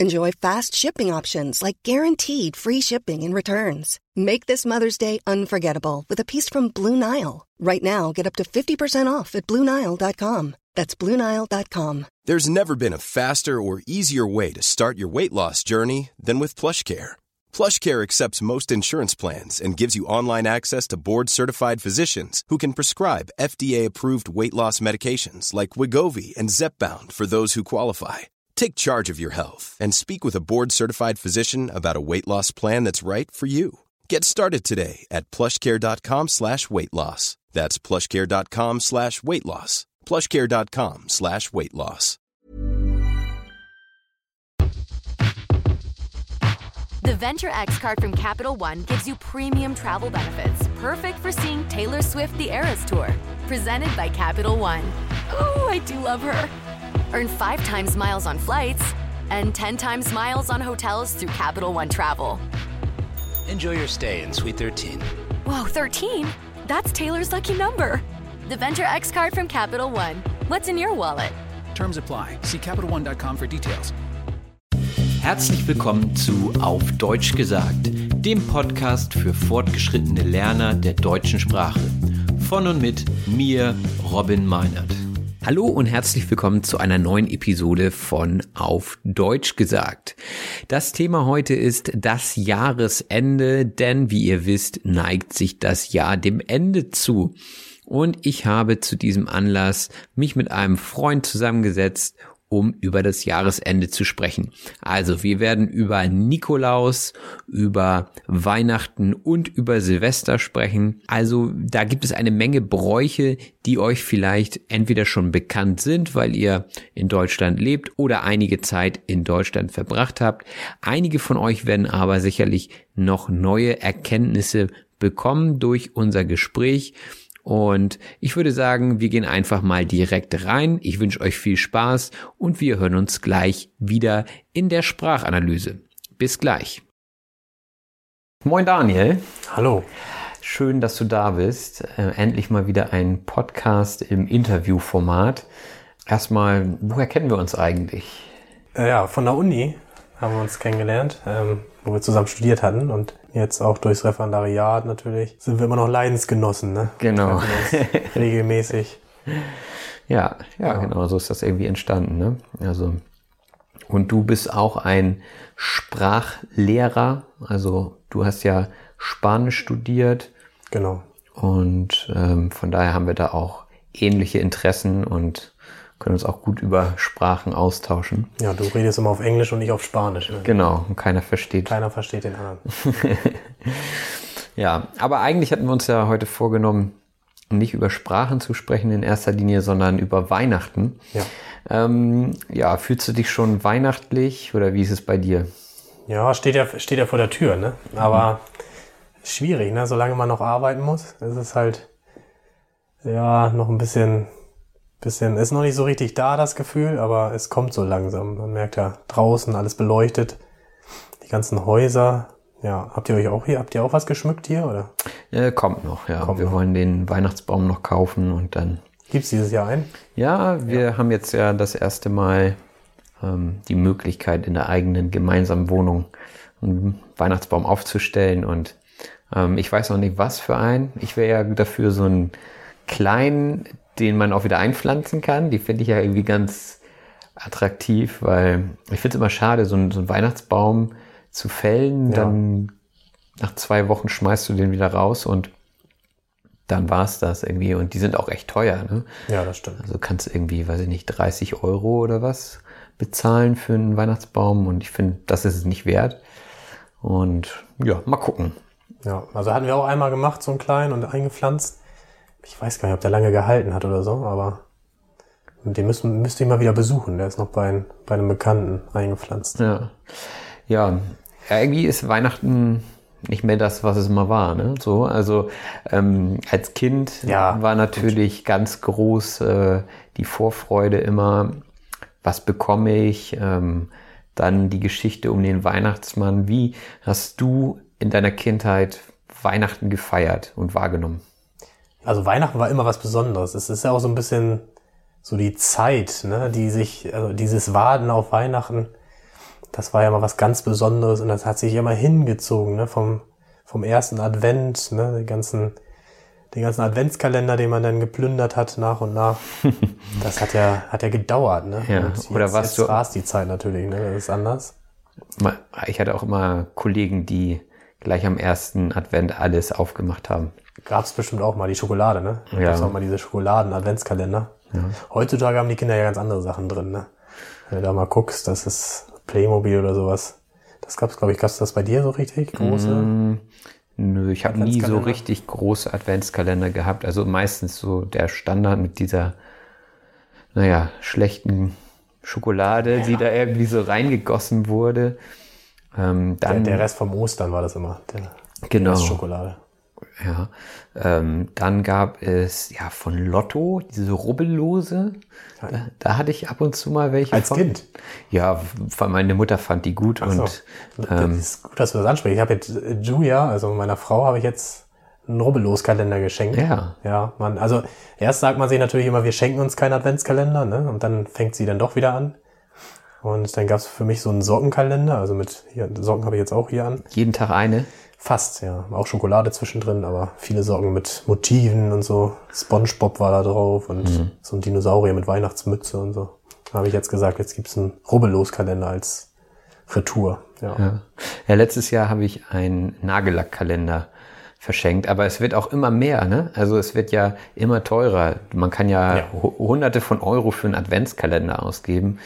Enjoy fast shipping options like guaranteed free shipping and returns. Make this Mother's Day unforgettable with a piece from Blue Nile. Right now, get up to 50% off at BlueNile.com. That's BlueNile.com. There's never been a faster or easier way to start your weight loss journey than with PlushCare. PlushCare accepts most insurance plans and gives you online access to board-certified physicians who can prescribe FDA-approved weight loss medications like Wigovi and Zepbound for those who qualify. Take charge of your health and speak with a board-certified physician about a weight loss plan that's right for you. Get started today at plushcare.com slash weight loss. That's plushcare.com slash weight loss. plushcare.com slash weight loss. The Venture X card from Capital One gives you premium travel benefits, perfect for seeing Taylor Swift the Eras Tour. Presented by Capital One. Ooh, I do love her. Earn five times miles on flights and 10 times miles on hotels through Capital One Travel. Enjoy your stay in Suite 13. Whoa, 13? That's Taylor's lucky number. The Venture X card from Capital One. What's in your wallet? Terms apply. See CapitalOne.com for details. Herzlich willkommen zu Auf Deutsch gesagt, dem Podcast für fortgeschrittene Lerner der deutschen Sprache. Von und mit mir, Robin Meinert. Hallo und herzlich willkommen zu einer neuen Episode von Auf Deutsch gesagt. Das Thema heute ist das Jahresende, denn wie ihr wisst, neigt sich das Jahr dem Ende zu. Und ich habe zu diesem Anlass mich mit einem Freund zusammengesetzt um über das Jahresende zu sprechen. Also wir werden über Nikolaus, über Weihnachten und über Silvester sprechen. Also da gibt es eine Menge Bräuche, die euch vielleicht entweder schon bekannt sind, weil ihr in Deutschland lebt oder einige Zeit in Deutschland verbracht habt. Einige von euch werden aber sicherlich noch neue Erkenntnisse bekommen durch unser Gespräch. Und ich würde sagen, wir gehen einfach mal direkt rein. Ich wünsche euch viel Spaß und wir hören uns gleich wieder in der Sprachanalyse. Bis gleich. Moin Daniel. Hallo. Schön, dass du da bist. Äh, endlich mal wieder ein Podcast im Interviewformat. Erstmal, woher kennen wir uns eigentlich? Äh, ja, von der Uni haben wir uns kennengelernt, ähm, wo wir zusammen studiert hatten und jetzt auch durchs Referendariat natürlich sind wir immer noch Leidensgenossen, ne? Genau. regelmäßig. Ja, ja, ja, genau, so ist das irgendwie entstanden, ne? Also und du bist auch ein Sprachlehrer, also du hast ja Spanisch studiert. Genau. Und ähm, von daher haben wir da auch ähnliche Interessen und können uns auch gut über Sprachen austauschen. Ja, du redest immer auf Englisch und ich auf Spanisch. Ne? Genau, und keiner versteht. Keiner versteht den anderen. ja, aber eigentlich hatten wir uns ja heute vorgenommen, nicht über Sprachen zu sprechen in erster Linie, sondern über Weihnachten. Ja. Ähm, ja, fühlst du dich schon weihnachtlich oder wie ist es bei dir? Ja, steht ja, steht ja vor der Tür, ne? Aber mhm. schwierig, ne? Solange man noch arbeiten muss, ist es halt ja noch ein bisschen bisschen, ist noch nicht so richtig da, das Gefühl, aber es kommt so langsam. Man merkt ja draußen alles beleuchtet, die ganzen Häuser. Ja, habt ihr euch auch hier, habt ihr auch was geschmückt hier, oder? Äh, kommt noch, ja. Kommt wir noch. wollen den Weihnachtsbaum noch kaufen und dann. Gibt's dieses Jahr einen? Ja, wir ja. haben jetzt ja das erste Mal ähm, die Möglichkeit, in der eigenen gemeinsamen Wohnung einen Weihnachtsbaum aufzustellen und ähm, ich weiß noch nicht, was für einen. Ich wäre ja dafür so einen kleinen den man auch wieder einpflanzen kann. Die finde ich ja irgendwie ganz attraktiv, weil ich finde es immer schade, so einen, so einen Weihnachtsbaum zu fällen, ja. dann nach zwei Wochen schmeißt du den wieder raus und dann war es das irgendwie. Und die sind auch echt teuer. Ne? Ja, das stimmt. Also kannst du irgendwie, weiß ich nicht, 30 Euro oder was bezahlen für einen Weihnachtsbaum. Und ich finde, das ist es nicht wert. Und ja, mal gucken. Ja, also hatten wir auch einmal gemacht, so einen kleinen und eingepflanzt. Ich weiß gar nicht, ob der lange gehalten hat oder so, aber den müssen, müsste ich mal wieder besuchen. Der ist noch bei, bei einem Bekannten eingepflanzt. Ja. ja. Ja, irgendwie ist Weihnachten nicht mehr das, was es mal war. Ne? So, also ähm, als Kind Ja, war natürlich ganz groß äh, die Vorfreude immer, was bekomme ich? Ähm, dann die Geschichte um den Weihnachtsmann. Wie hast du in deiner Kindheit Weihnachten gefeiert und wahrgenommen? Also Weihnachten war immer was Besonderes. Es ist ja auch so ein bisschen so die Zeit, ne, die sich, also dieses Warten auf Weihnachten, das war ja mal was ganz Besonderes und das hat sich immer hingezogen, ne, vom, vom ersten Advent, ne, den ganzen, den ganzen Adventskalender, den man dann geplündert hat nach und nach. Das hat ja, hat ja gedauert, ne. Ja, Und oder jetzt, warst jetzt du- rast die Zeit natürlich, ne, das ist anders. Ich hatte auch immer Kollegen, die gleich am ersten Advent alles aufgemacht haben. Gab's bestimmt auch mal die Schokolade, ne? Da Ja. gab's auch mal diese Schokoladen-Adventskalender. Heutzutage haben die Kinder ja ganz andere Sachen drin, ne? Wenn du da mal guckst, das ist Playmobil oder sowas. Das gab's, glaube ich, gab's das bei dir so richtig große? Mm, Nö, ich habe nie so richtig große Adventskalender gehabt. Also meistens so der Standard mit dieser, naja, schlechten Schokolade, die da irgendwie so reingegossen wurde. Ähm, Der, dann, der Rest vom Ostern war das immer. Der, Genau. Schokolade. Ja, ähm, dann gab es ja von Lotto diese Rubbellose. Da, da hatte ich ab und zu mal welche. Als von. Kind? Ja, weil meine Mutter fand die gut So. und das ähm, ist gut, dass du das ansprichst. Ich habe jetzt äh, Julia, also meiner Frau, habe ich jetzt einen Rubbellos-Kalender geschenkt. Ja. Ja, man, also erst sagt man sich natürlich immer, wir schenken uns keinen Adventskalender, ne? Und dann fängt sie dann doch wieder an. Und dann gab's für mich so einen Sockenkalender, also mit hier, Socken habe ich jetzt auch hier an. jeden Tag eine. Fast, ja. Auch Schokolade zwischendrin, aber viele Socken mit Motiven und so. Spongebob war da drauf und Mhm. so ein Dinosaurier mit Weihnachtsmütze und so. Da habe ich jetzt gesagt, jetzt gibt's einen Rubbellos-Kalender als Retour. Ja. Ja. ja, letztes Jahr habe ich einen Nagellackkalender verschenkt, aber es wird auch immer mehr, ne? Also es wird ja immer teurer. Man kann ja, Ja. hu- hunderte von Euro für einen Adventskalender ausgeben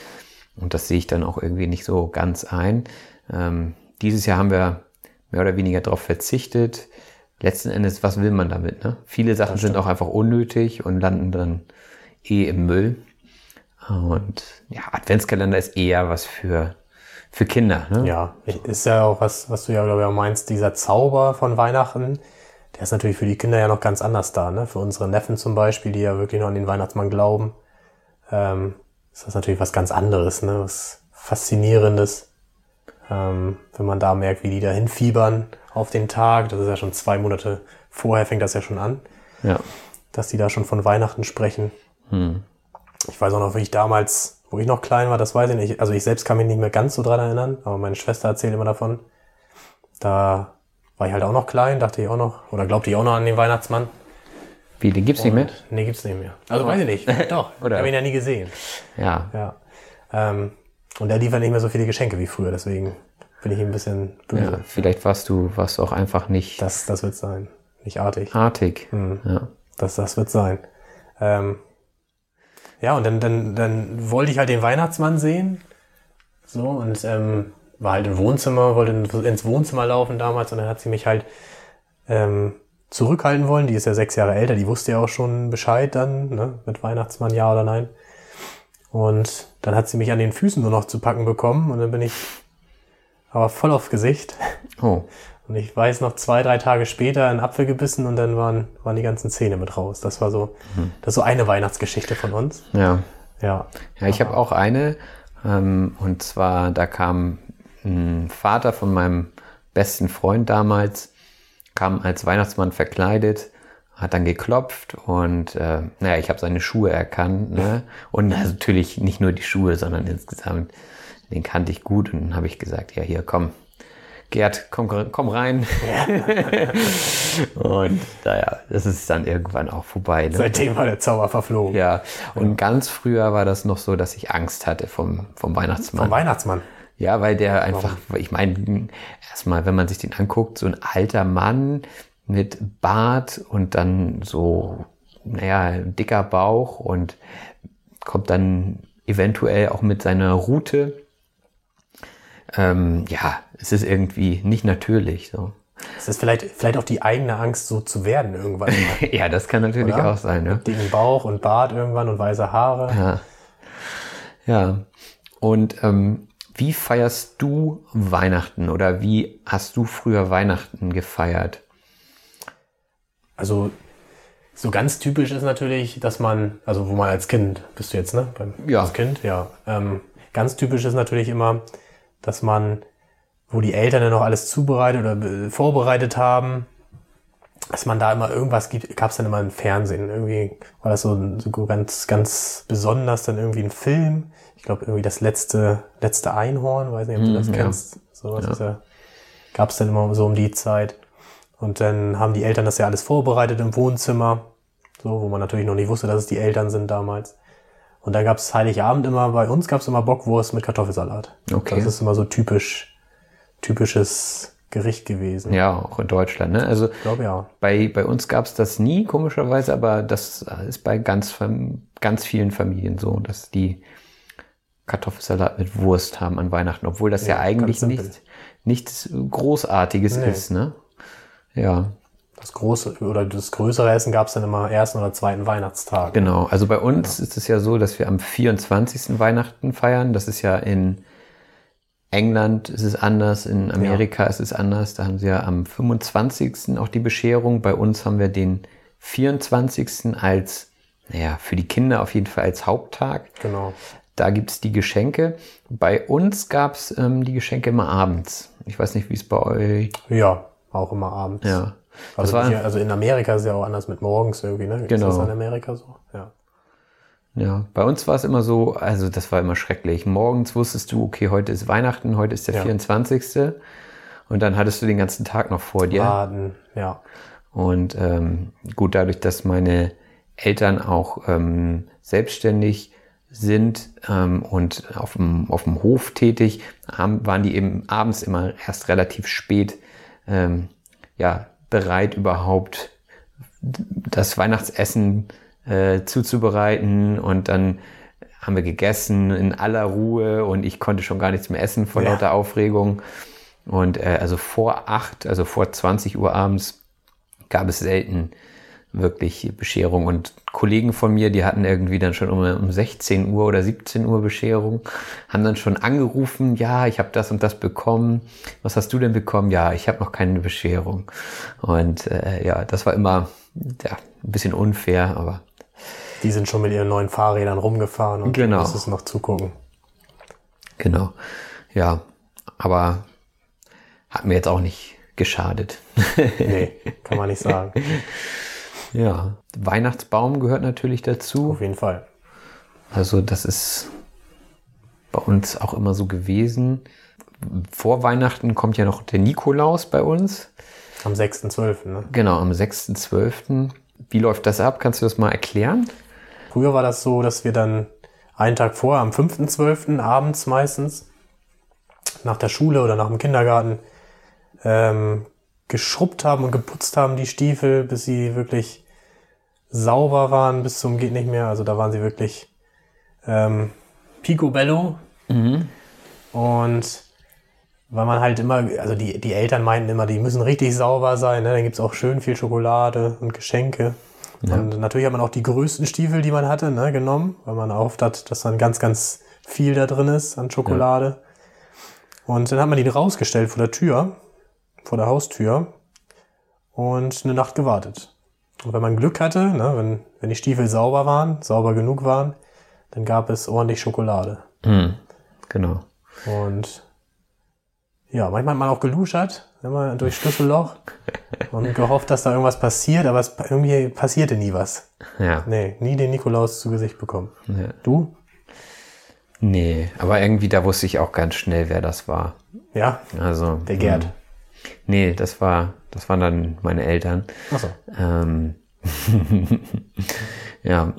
und das sehe ich dann auch irgendwie nicht so ganz ein. Ähm, dieses Jahr haben wir mehr oder weniger darauf verzichtet. Letzten Endes, was will man damit? Ne? Viele Sachen sind auch einfach unnötig und landen dann eh im Müll. Und ja, Adventskalender ist eher was für, für Kinder. Ne? Ja, ist ja auch was, was du ja, glaube ich, auch meinst, dieser Zauber von Weihnachten, der ist natürlich für die Kinder ja noch ganz anders da, ne? Für unsere Neffen zum Beispiel, die ja wirklich noch an den Weihnachtsmann glauben, ähm, ist das natürlich was ganz anderes, ne? Was Faszinierendes. Ähm, wenn man da merkt, wie die da hinfiebern auf den Tag, das ist ja schon zwei Monate vorher fängt das ja schon an, Ja. dass die da schon von Weihnachten sprechen. Ich weiß auch noch, wie ich damals, wo ich noch klein war, das weiß ich nicht. Also ich selbst kann mich nicht mehr ganz so dran erinnern, aber meine Schwester erzählt immer davon. Da war ich halt auch noch klein, dachte ich auch noch, oder glaubte ich auch noch an den Weihnachtsmann. Wie, den gibt's nicht mehr? Nee, gibt's nicht mehr. Also weiß ich nicht. Doch, Oder- habe ihn ja nie gesehen. Ja. Ja. Ähm, und der liefert nicht mehr so viele Geschenke wie früher, deswegen bin ich ihm ein bisschen böse. ja. Vielleicht warst du, warst du auch einfach nicht Das, das wird sein. Nicht artig. artig. Hm. Ja. Das, das wird sein. Ähm, ja, und dann, dann, dann wollte ich halt den Weihnachtsmann sehen. So, und ähm, war halt im Wohnzimmer, wollte in- ins Wohnzimmer laufen damals und dann hat sie mich halt ähm, zurückhalten wollen. Die ist ja sechs Jahre älter, die wusste ja auch schon Bescheid dann, ne, mit Weihnachtsmann ja oder nein. Und dann hat sie mich an den Füßen nur noch zu packen bekommen und dann bin ich aber voll auf Gesicht. Oh. Und ich weiß noch zwei, drei Tage später einen Apfel gebissen und dann waren, waren die ganzen Zähne mit raus. Das war so, das ist so eine Weihnachtsgeschichte von uns. Ja. Ja. Ja, ich habe auch eine. Ähm, und zwar, da kam ein Vater von meinem besten Freund damals, kam als Weihnachtsmann verkleidet, hat dann geklopft und äh, naja, ich habe seine Schuhe erkannt. Ne? Und natürlich nicht nur die Schuhe, sondern insgesamt, den kannte ich gut. Und dann habe ich gesagt, ja, hier, komm, Gerd, komm, komm rein. und naja, das ist dann irgendwann auch vorbei. Ne? Seitdem war der Zauber verflogen. Ja, und ganz früher war das noch so, dass ich Angst hatte vom, vom Weihnachtsmann. Vom Weihnachtsmann. ja, weil der einfach, ich meine, erstmal, wenn man sich den anguckt, so ein alter Mann, mit Bart und dann so, naja, dicker Bauch und kommt dann eventuell auch mit seiner Route. Ähm, ja, es ist irgendwie nicht natürlich so. Es ist vielleicht, vielleicht auch die eigene Angst, so zu werden irgendwann ja, das kann natürlich Oder? auch sein. Ja. Mit dicken Bauch und Bart irgendwann und weiße Haare. Ja. ja. Und ähm, wie feierst du Weihnachten oder wie hast du früher Weihnachten gefeiert? Also so ganz typisch ist natürlich, dass man, also wo man als Kind, bist du jetzt, ne? Beim, Ja. Als Kind, ja. Ähm, ganz typisch ist natürlich immer, dass man, wo die Eltern dann noch alles zubereitet oder äh, vorbereitet haben, dass man da immer irgendwas gibt, gab es dann immer im Fernsehen. Irgendwie war das so, so ganz, ganz besonders dann irgendwie ein Film. Ich glaube irgendwie das letzte, letzte Einhorn, weiß nicht, ob du das ja. kennst. Sowas ist ja, gab es dann immer so um die Zeit. Und dann haben die Eltern das ja alles vorbereitet im Wohnzimmer, so, wo man natürlich noch nicht wusste, dass es die Eltern sind damals. Und dann gab es Heiligabend immer, bei uns gab es immer Bockwurst mit Kartoffelsalat. Okay. Das ist immer so typisch, typisches Gericht gewesen. Ja, auch in Deutschland. Ne? Also Ich glaube ja. bei, bei uns gab es das nie, komischerweise, aber das ist bei ganz, ganz vielen Familien so, dass die Kartoffelsalat mit Wurst haben an Weihnachten, obwohl das ja, Ja, eigentlich nichts, nichts Großartiges Nee. ist. Ne? Ja, Das große oder das größere Essen gab es dann immer ersten oder zweiten Weihnachtstag. Genau, also bei uns ist es ja so, dass wir am 24. Weihnachten feiern. Das ist ja in England ist es anders, in Amerika ist es anders. Da haben sie ja am 25. auch die Bescherung. Bei uns haben wir den 24. als, naja, für die Kinder auf jeden Fall als Haupttag. Genau. Da gibt's die Geschenke. Bei uns gab's ähm, die Geschenke immer abends. Ich weiß nicht, wie es bei euch. Ja, auch immer abends. Ja. Also, war- also in Amerika ist es ja auch anders mit morgens irgendwie, ne? Genau. Ist das in Amerika so? Ja. Ja, bei uns war es immer so, also das war immer schrecklich. Morgens wusstest du, okay, heute ist Weihnachten, heute ist der Ja. 24. Und dann hattest du den ganzen Tag noch vor dir. Baden, ja. Und ähm, gut, dadurch, dass meine Eltern auch ähm, selbstständig sind ähm, und auf dem, auf dem Hof tätig, haben, waren die eben abends immer erst relativ spät ähm, ja, bereit, überhaupt das Weihnachtsessen äh, zuzubereiten und dann haben wir gegessen in aller Ruhe und ich konnte schon gar nichts mehr essen vor Ja. lauter Aufregung. Und äh, also vor acht, also vor 20 Uhr abends gab es selten wirklich Bescherung. Und Kollegen von mir, die hatten irgendwie dann schon um, um 16 Uhr oder 17 Uhr Bescherung, haben dann schon angerufen, ja, ich habe das und das bekommen. Was hast du denn bekommen? Ja, ich habe noch keine Bescherung. Und äh, ja, das war immer ja, ein bisschen unfair, aber Die sind schon mit ihren neuen Fahrrädern rumgefahren und Genau. du musstest noch zugucken. genau. Ja, aber hat mir jetzt auch nicht geschadet. Nee, kann man nicht sagen. ja, Weihnachtsbaum gehört natürlich dazu. Auf jeden Fall. Also das ist bei uns auch immer so gewesen. Vor Weihnachten kommt ja noch der Nikolaus bei uns. Am 6.12. Ne? Genau, am 6.12. Wie läuft das ab? Kannst du das mal erklären? Früher war das so, dass wir dann einen Tag vorher, am 5.12. abends meistens, nach der Schule oder nach dem Kindergarten, ähm, geschrubbt haben und geputzt haben, die Stiefel, bis sie wirklich sauber waren, bis zum geht nicht mehr. Also da waren sie wirklich ähm, picobello. Und weil man halt immer, also die, die Eltern meinten immer, die müssen richtig sauber sein. Ne? Dann gibt's auch schön viel Schokolade und Geschenke. Und natürlich hat man auch die größten Stiefel, die man hatte, ne, genommen, weil man erhofft hat, dass dann ganz, ganz viel da drin ist an Schokolade. Und dann hat man die rausgestellt vor der Tür, vor der Haustür und eine Nacht gewartet. Und wenn man Glück hatte, ne, wenn, wenn die Stiefel sauber waren, sauber genug waren, dann gab es ordentlich Schokolade. Genau. Und ja, manchmal hat man auch geluschert, immer durch Schlüsselloch und gehofft, dass da irgendwas passiert, aber es, irgendwie passierte nie was. Ja. Nee, nie den Nikolaus zu Gesicht bekommen. ja. Du? Nee, aber irgendwie da wusste ich auch ganz schnell, wer das war. Ja, Also. der Gerd. hm, Nee, das war, das waren dann meine Eltern. Achso. Ähm, ja.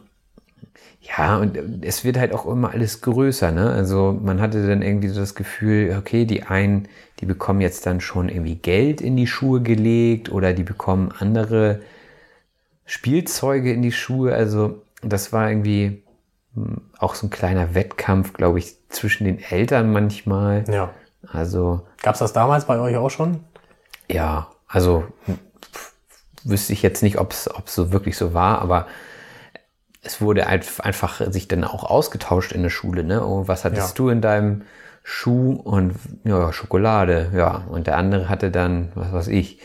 Ja, und es wird halt auch immer alles größer, ne? Also man hatte dann irgendwie so das Gefühl, okay, die einen, die bekommen jetzt dann schon irgendwie Geld in die Schuhe gelegt oder die bekommen andere Spielzeuge in die Schuhe. Also das war irgendwie hm, auch so ein kleiner Wettkampf, glaube ich, zwischen den Eltern manchmal. Ja. Also Gab's das damals bei euch auch schon? ja, also wüsste ich jetzt nicht, ob es so wirklich so war, aber es wurde einf- einfach sich dann auch ausgetauscht in der Schule. Ne? Oh, was hattest Ja. du in deinem Schuh? Und ja, Schokolade, ja. Und der andere hatte dann, was weiß ich,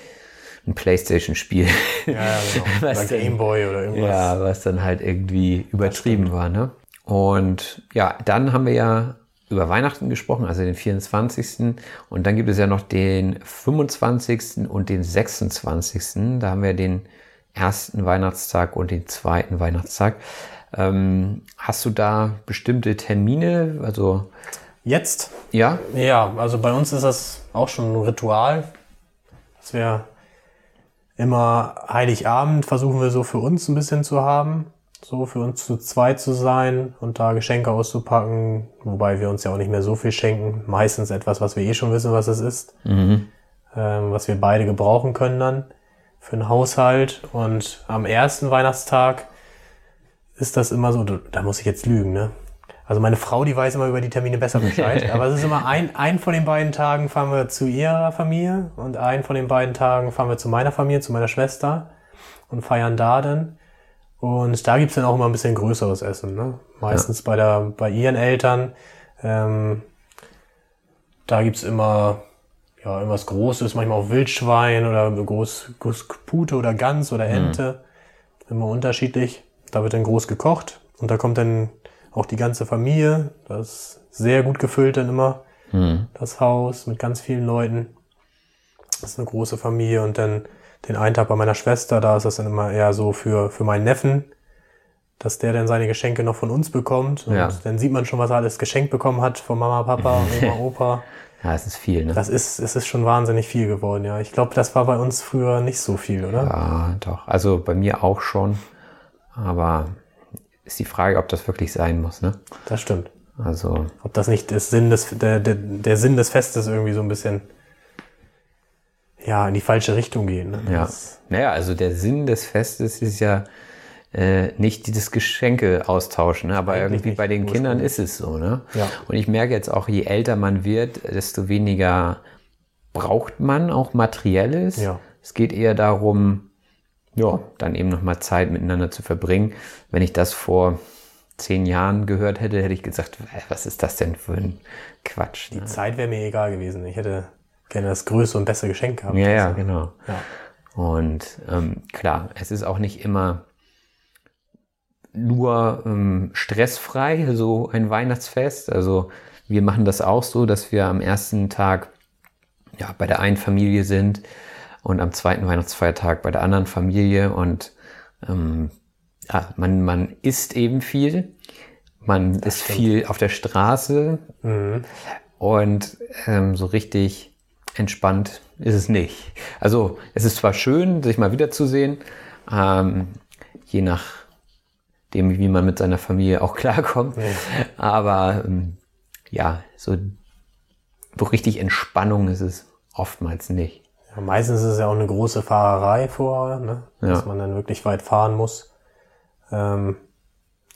ein Playstation-Spiel. Ja, ja genau. Was Oder denn? Gameboy oder irgendwas. Ja, was dann halt irgendwie übertrieben war, ne? Und ja, dann haben wir ja über Weihnachten gesprochen, also den 24. Und dann gibt es ja noch den 25. und den 26. Da haben wir den ersten Weihnachtstag und den zweiten Weihnachtstag. Ähm, hast du da bestimmte Termine? Also, Jetzt? ja? Ja, also bei uns ist das auch schon ein Ritual, dass wir immer Heiligabend versuchen wir so für uns ein bisschen zu haben, so für uns zu zweit zu sein und da Geschenke auszupacken, wobei wir uns ja auch nicht mehr so viel schenken. Meistens etwas, was wir eh schon wissen, was es ist, ähm, was wir beide gebrauchen können dann für den Haushalt. Und am ersten Weihnachtstag ist das immer so, da muss ich jetzt lügen, ne? Also meine Frau, die weiß immer über die Termine besser Bescheid. aber es ist immer ein, ein von den beiden Tagen fahren wir zu ihrer Familie und ein von den beiden Tagen fahren wir zu meiner Familie, zu meiner Schwester und feiern da dann. Und da gibt's dann auch immer ein bisschen größeres Essen. Ne? Meistens bei, der, bei ihren Eltern. Ähm, da gibt's immer ja, irgendwas Großes, manchmal auch Wildschwein oder groß, groß Pute oder Gans oder Ente. Immer unterschiedlich. Da wird dann groß gekocht und da kommt dann auch die ganze Familie. Das ist sehr gut gefüllt dann immer. Das Haus mit ganz vielen Leuten. Das ist eine große Familie und dann den einen Tag bei meiner Schwester, da ist das dann immer eher so für, für meinen Neffen, dass der dann seine Geschenke noch von uns bekommt. Und Ja. dann sieht man schon, was er alles geschenkt bekommen hat von Mama, Papa, Oma, Opa. Ja, es ist viel, ne? Das ist, es ist schon wahnsinnig viel geworden, ja. Ich glaube, das war bei uns früher nicht so viel, oder? Ja, doch. Also bei mir auch schon. Aber ist die Frage, ob das wirklich sein muss, ne? Das stimmt. Also, Ob das nicht das Sinn des, der, der, der Sinn des Festes irgendwie so ein bisschen ja, in die falsche Richtung geht. Ne? ja. Das- Naja, also der Sinn des Festes ist ja äh, nicht dieses Geschenke austauschen, ne? aber Eigentlich irgendwie bei den Kindern ist es so. Ne? Ja. Und ich merke jetzt auch, je älter man wird, desto weniger braucht man auch Materielles. Ja. Es geht eher darum, ja, dann eben nochmal Zeit miteinander zu verbringen. Wenn ich das vor zehn Jahren gehört hätte, hätte ich gesagt, "Äh, was ist das denn für ein Quatsch? Ne? Die Zeit wäre mir egal gewesen. Ich hätte gerne das größere und bessere Geschenk gehabt. Ja, ja, Also, genau. Ja. Und ähm, klar, es ist auch nicht immer nur ähm, stressfrei, so ein Weihnachtsfest. Also wir machen das auch so, dass wir am ersten Tag ja, bei der einen Familie sind und am zweiten Weihnachtsfeiertag bei der anderen Familie. Und ähm, ja, man, man isst eben viel. Man ist viel auf der Straße. Und ähm, so richtig entspannt ist es nicht. Also es ist zwar schön, sich mal wiederzusehen, ähm, je nachdem, wie man mit seiner Familie auch klarkommt, aber ähm, ja, so, so richtig Entspannung ist es oftmals nicht. Ja, meistens ist es ja auch eine große Fahrerei vorher, ne? dass Ja. man dann wirklich weit fahren muss. Ähm,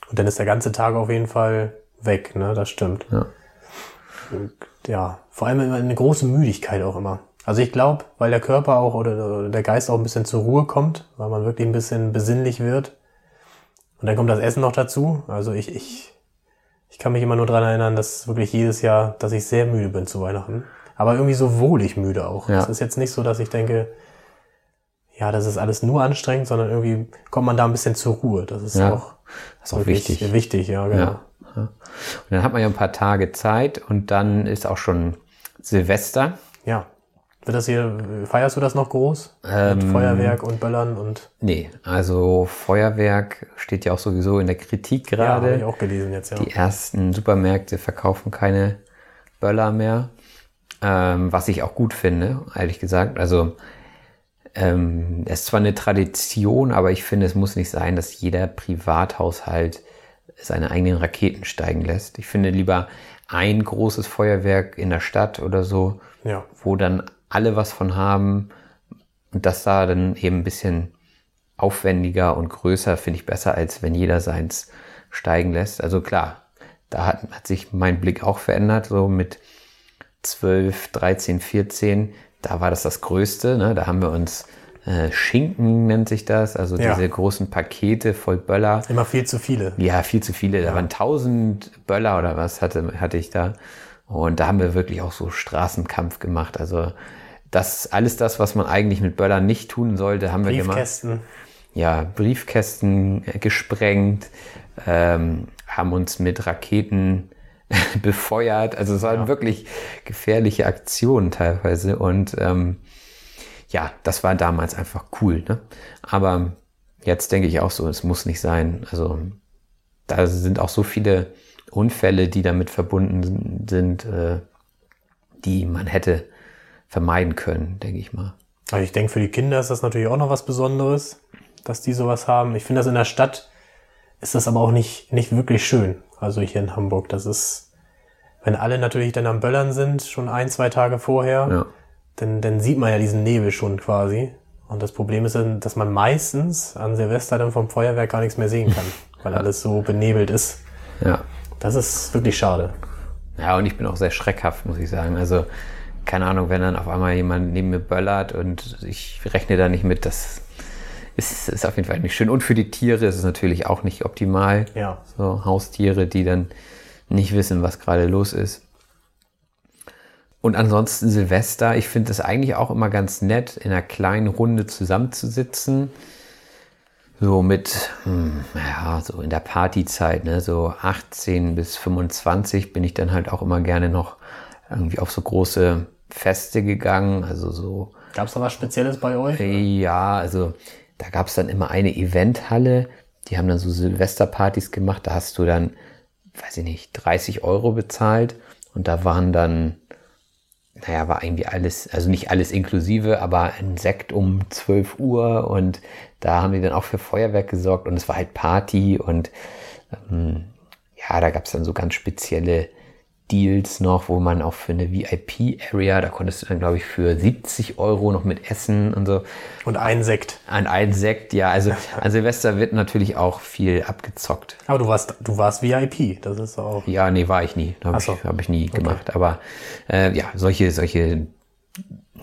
und dann ist der ganze Tag auf jeden Fall weg, ne? Das stimmt. Ja. Ja, vor allem immer eine große Müdigkeit auch immer. Also ich glaube, weil der Körper auch oder der Geist auch ein bisschen zur Ruhe kommt, weil man wirklich ein bisschen besinnlich wird. Und dann kommt das Essen noch dazu. Also ich, ich, ich kann mich immer nur dran erinnern, dass wirklich jedes Jahr, dass ich sehr müde bin zu Weihnachten. Aber irgendwie so wohlig müde auch. Ja. Es ist jetzt nicht so, dass ich denke, ja, das ist alles nur anstrengend, sondern irgendwie kommt man da ein bisschen zur Ruhe. Das ist Ja, auch, das ist auch wichtig. Wichtig, ja, genau. Ja. Und dann hat man ja ein paar Tage Zeit und dann ist auch schon Silvester. Ja. Wird das hier, feierst du das noch groß? Ähm, Mit Feuerwerk und Böllern und Nee, also Feuerwerk steht ja auch sowieso in der Kritik ja, habe gerade. ich auch gelesen jetzt, ja. Die ersten Supermärkte verkaufen keine Böller mehr, ähm, was ich auch gut finde, ehrlich gesagt. Also ähm, es ist zwar eine Tradition, aber ich finde, es muss nicht sein, dass jeder Privathaushalt seine eigenen Raketen steigen lässt. Ich finde lieber ein großes Feuerwerk in der Stadt oder so, Ja. wo dann alle was von haben und das da dann eben ein bisschen aufwendiger und größer finde ich besser, als wenn jeder seins steigen lässt. Also klar, da hat, hat sich mein Blick auch verändert, so mit 12, 13, 14, da war das das Größte, ne? da haben wir uns äh, Schinken nennt sich das, also Ja. diese großen Pakete voll Böller. Immer viel zu viele. Ja, viel zu viele. Da waren 1000 Böller oder was hatte, hatte ich da. Und da haben wir wirklich auch so Straßenkampf gemacht. Also das, alles das, was man eigentlich mit Böllern nicht tun sollte, haben wir gemacht. Briefkästen. Ja, Briefkästen äh, gesprengt, ähm, haben uns mit Raketen befeuert. Also es waren wirklich gefährliche Aktionen teilweise. Und ähm, ja, das war damals einfach cool. Ne? Aber jetzt denke ich auch so, es muss nicht sein. Also da sind auch so viele Unfälle, die damit verbunden sind, äh, die man hätte vermeiden können, denke ich mal. Also ich denke, für die Kinder ist das natürlich auch noch was Besonderes, dass die sowas haben. Ich finde das in der Stadt ist das aber auch nicht, nicht wirklich schön. Also hier in Hamburg, das ist, wenn alle natürlich dann am Böllern sind, schon ein, zwei Tage vorher, Ja. Dann, dann sieht man ja diesen Nebel schon quasi. Und das Problem ist dann, dass man meistens an Silvester dann vom Feuerwerk gar nichts mehr sehen kann, weil alles so benebelt ist. Ja. Das ist wirklich schade. Ja, und ich bin auch sehr schreckhaft, muss ich sagen. Also, keine Ahnung, wenn dann auf einmal jemand neben mir böllert und ich rechne da nicht mit, das ist, ist auf jeden Fall nicht schön. Und für die Tiere ist es natürlich auch nicht optimal. Ja. So Haustiere, die dann nicht wissen, was gerade los ist. Und ansonsten Silvester, ich finde es eigentlich auch immer ganz nett, in einer kleinen Runde zusammenzusitzen. So mit, hm, ja, so in der Partyzeit, ne, so 18 bis 25 bin ich dann halt auch immer gerne noch irgendwie auf so große Feste gegangen. Also so, Gab es da was Spezielles bei euch? ja, also da gab es dann immer eine Eventhalle, die haben dann so Silvesterpartys gemacht, da hast du dann, weiß ich nicht, 30 Euro bezahlt und da waren dann, naja, war irgendwie alles, also nicht alles inklusive, aber ein Sekt um 12 Uhr und da haben die dann auch für Feuerwerk gesorgt und es war halt Party und ähm, ja, da gab es dann so ganz spezielle Deals noch, wo man auch für eine VIP-Area, da konntest du dann, glaube ich, für 70 Euro noch mit Essen und so. Und ein Sekt. An einen Sekt, ja. Also an Silvester wird natürlich auch viel abgezockt. Aber du warst, du warst VIP. Das ist auch. Ja, nee, war ich nie. Habe so. ich, hab ich nie gemacht. Aber äh, ja, solche, solche,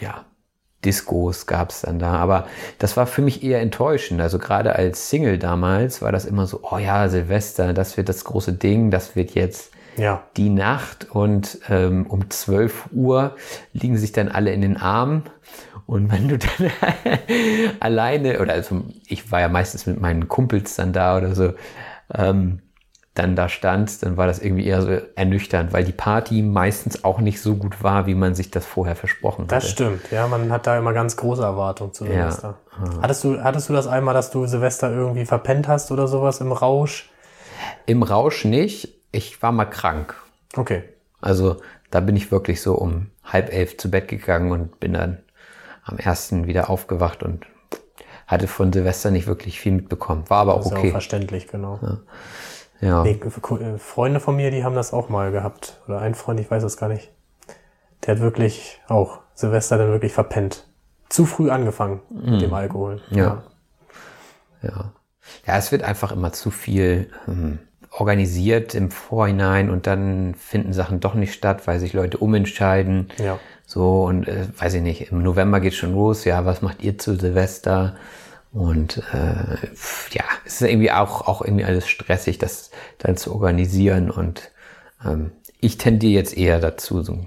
ja, Discos gab's dann da. Aber das war für mich eher enttäuschend. Also gerade als Single damals war das immer so, oh ja, Silvester, das wird das große Ding, das wird jetzt Ja. die Nacht und ähm, um 12 Uhr liegen sich dann alle in den Armen. Und wenn du dann alleine, oder also ich war ja meistens mit meinen Kumpels dann da oder so, ähm, dann da stand, dann war das irgendwie eher so ernüchternd, weil die Party meistens auch nicht so gut war, wie man sich das vorher versprochen Das hatte. stimmt, ja, man hat da immer ganz große Erwartungen zu Ja. Silvester. Hattest, du, hattest du das einmal, dass du Silvester irgendwie verpennt hast oder sowas im Rausch? Im Rausch nicht. Ich war mal krank. Okay. Also da bin ich wirklich so um halb elf zu Bett gegangen und bin dann am ersten wieder aufgewacht und hatte von Silvester nicht wirklich viel mitbekommen. War aber auch ja auch okay. verständlich, genau. Ja. Nee, Ko- äh, Freunde von mir, die haben das auch mal gehabt. Oder ein Freund, ich weiß es gar nicht. Der hat wirklich auch Silvester dann wirklich verpennt. Zu früh angefangen mit dem Alkohol. Mhm. Ja. Ja. Ja, es wird einfach immer zu viel ähm, organisiert im Vorhinein und dann finden Sachen doch nicht statt, weil sich Leute umentscheiden. Ja. So, und äh, weiß ich nicht, im November geht schon los, ja, was macht ihr zu Silvester? Und äh, ja, es ist irgendwie auch, auch irgendwie alles stressig, das dann zu organisieren. Und ähm, ich tendiere jetzt eher dazu, so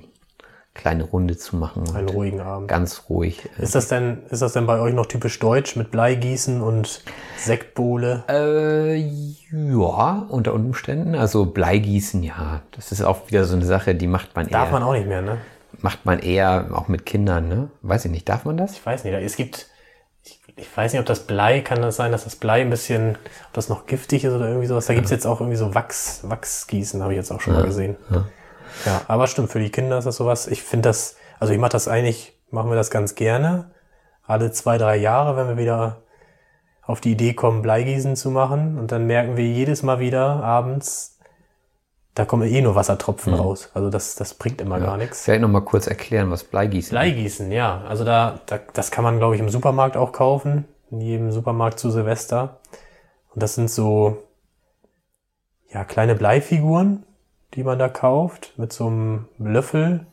kleine Runde zu machen. Einen ruhigen Abend. Ganz ruhig. äh, Ist das denn, ist das denn bei euch noch typisch deutsch mit Bleigießen und Sektbowle? Äh, ja, unter Umständen. Also Bleigießen, ja. Das ist auch wieder so eine Sache, die macht man Darf eher, man auch nicht mehr, ne? macht man eher auch mit Kindern, ne? Weiß ich nicht, darf man das? Ich weiß nicht, es gibt, ich, ich weiß nicht, ob das Blei, kann das sein, dass das Blei ein bisschen, ob das noch giftig ist oder irgendwie sowas. Da gibt's jetzt auch irgendwie so Wachs, Wachsgießen, habe ich jetzt auch schon mal gesehen. Ja. Aber stimmt, für die Kinder ist das sowas. Ich finde das, also ich mache das eigentlich, machen wir das ganz gerne. Alle zwei, drei Jahre, wenn wir wieder auf die Idee kommen, Bleigießen zu machen. Und dann merken wir jedes Mal wieder abends, da kommen eh nur Wassertropfen raus. Also das, das bringt immer gar nichts. Vielleicht noch mal kurz erklären, was Bleigießen Bleigießen, ja. Also da, da das kann man, glaube ich, im Supermarkt auch kaufen. In jedem Supermarkt zu Silvester. Und das sind so, ja, kleine Bleifiguren, die man da kauft, mit so einem Löffel,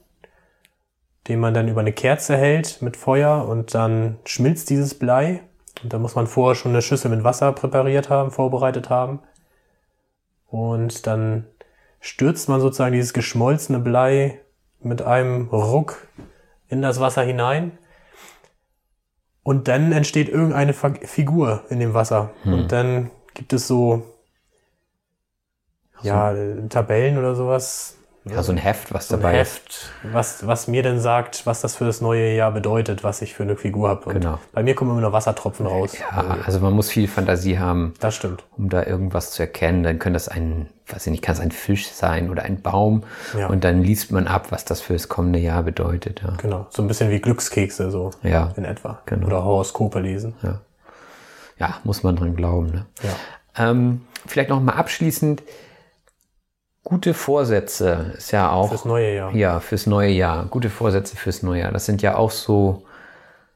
den man dann über eine Kerze hält mit Feuer und dann schmilzt dieses Blei. Und da muss man vorher schon eine Schüssel mit Wasser präpariert haben, vorbereitet haben. Und dann stürzt man sozusagen dieses geschmolzene Blei mit einem Ruck in das Wasser hinein. Und dann entsteht irgendeine Figur in dem Wasser. Und dann gibt es so, ja, äh, Tabellen oder sowas. Ja, so ein Heft, was So ein dabei Heft, was, was mir denn sagt, was das für das neue Jahr bedeutet, was ich für eine Figur habe. Genau. Bei mir kommen immer nur Wassertropfen raus. Ja, also man muss viel Fantasie haben, Das stimmt. um da irgendwas zu erkennen. Dann könnte das ein, weiß ich nicht, kann es ein Fisch sein oder ein Baum. Ja. Und dann liest man ab, was das für das kommende Jahr bedeutet. Ja, Genau. So ein bisschen wie Glückskekse, so ja, in etwa. Genau. Oder Horoskope lesen. ja muss man dran glauben. Ne? Ja. Ähm, vielleicht noch mal abschließend. Gute Vorsätze ist ja auch. Fürs neue Jahr. Ja, fürs neue Jahr. Gute Vorsätze fürs neue Jahr. Das sind ja auch so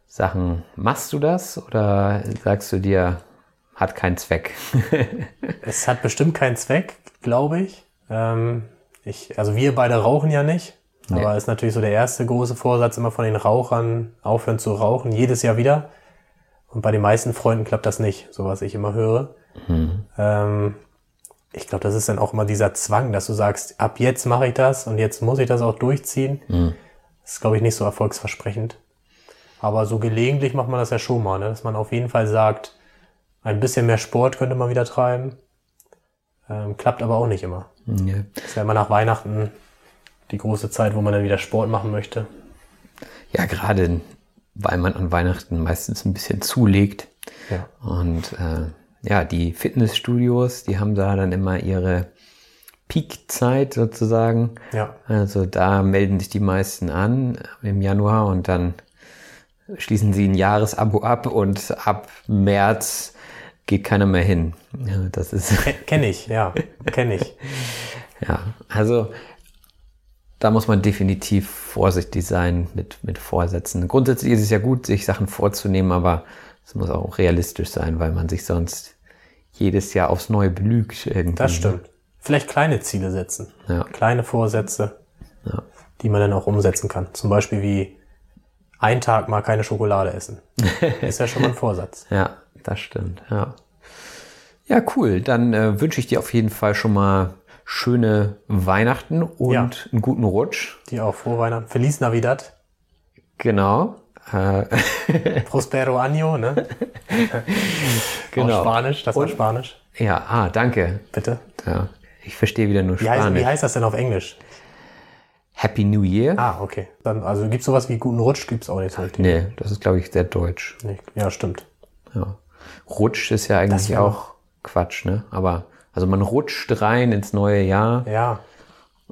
Sachen. Machst du das oder sagst du dir, hat keinen Zweck? Es hat bestimmt keinen Zweck, glaube ich. Ähm, ich. Also wir beide rauchen ja nicht. Nee. Aber ist natürlich so der erste große Vorsatz immer von den Rauchern, aufhören zu rauchen, jedes Jahr wieder. Und bei den meisten Freunden klappt das nicht, so was ich immer höre. Ähm, ich glaube, das ist dann auch immer dieser Zwang, dass du sagst, ab jetzt mache ich das und jetzt muss ich das auch durchziehen. Das ist, glaube ich, nicht so erfolgsversprechend. Aber so gelegentlich macht man das ja schon mal, ne? dass man auf jeden Fall sagt, ein bisschen mehr Sport könnte man wieder treiben. Ähm, klappt aber auch nicht immer. Ja. Ist ja immer nach Weihnachten die große Zeit, wo man dann wieder Sport machen möchte. Ja, gerade weil man an Weihnachten meistens ein bisschen zulegt. Ja. Und äh, ja, die Fitnessstudios, die haben da dann immer ihre Peakzeit sozusagen. Ja. Also da melden sich die meisten an im Januar und dann schließen sie ein Jahresabo ab und ab März geht keiner mehr hin. Ja, das ist Kenne ich, ja. Kenne ich. ja, also da muss man definitiv vorsichtig sein mit, mit Vorsätzen. Grundsätzlich ist es ja gut, sich Sachen vorzunehmen, aber es muss auch realistisch sein, weil man sich sonst jedes Jahr aufs Neue belügt. Irgendwie. Das stimmt. Vielleicht kleine Ziele setzen. Ja. Kleine Vorsätze, Ja. die man dann auch umsetzen kann. Zum Beispiel wie einen Tag mal keine Schokolade essen. Ist ja schon mal ein Vorsatz. Ja, das stimmt. Ja, ja cool. Dann äh, wünsche ich dir auf jeden Fall schon mal schöne Weihnachten und Ja. einen guten Rutsch. Die auch frohe Weihnachten. Feliz Navidad. Genau. Äh, Prospero Año, ne? Genau. Auf Spanisch, das war Und- Spanisch. ja, ah, danke. Bitte. Ja, ich verstehe wieder nur Wie heißt, Spanisch. wie heißt das denn auf Englisch? Happy New Year? Ah, okay. Dann, also gibt's sowas wie guten Rutsch? Gibt's auch nicht richtig. Nee, das ist, glaube ich, sehr deutsch. Nee. Ja, stimmt. Ja. Rutsch ist ja eigentlich auch Quatsch, ne? Aber, also man rutscht rein ins neue Jahr Ja.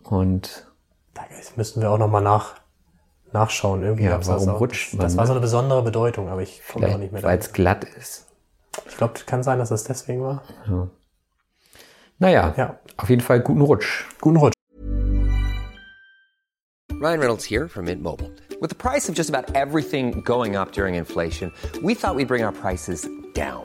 und Da müssten wir auch nochmal nach, nachschauen. Irgendwie Ja, warum das auch. rutscht Das, man, das war ne? so eine besondere Bedeutung, aber ich komme auch nicht mehr weil es glatt ist. Ich glaube, kann sein, dass das deswegen war. Naja, Ja. auf jeden Fall guten Rutsch. Guten Rutsch. Ryan Reynolds here from Mint Mobile. With the price of just about everything going up during inflation, we thought we'd bring our prices down.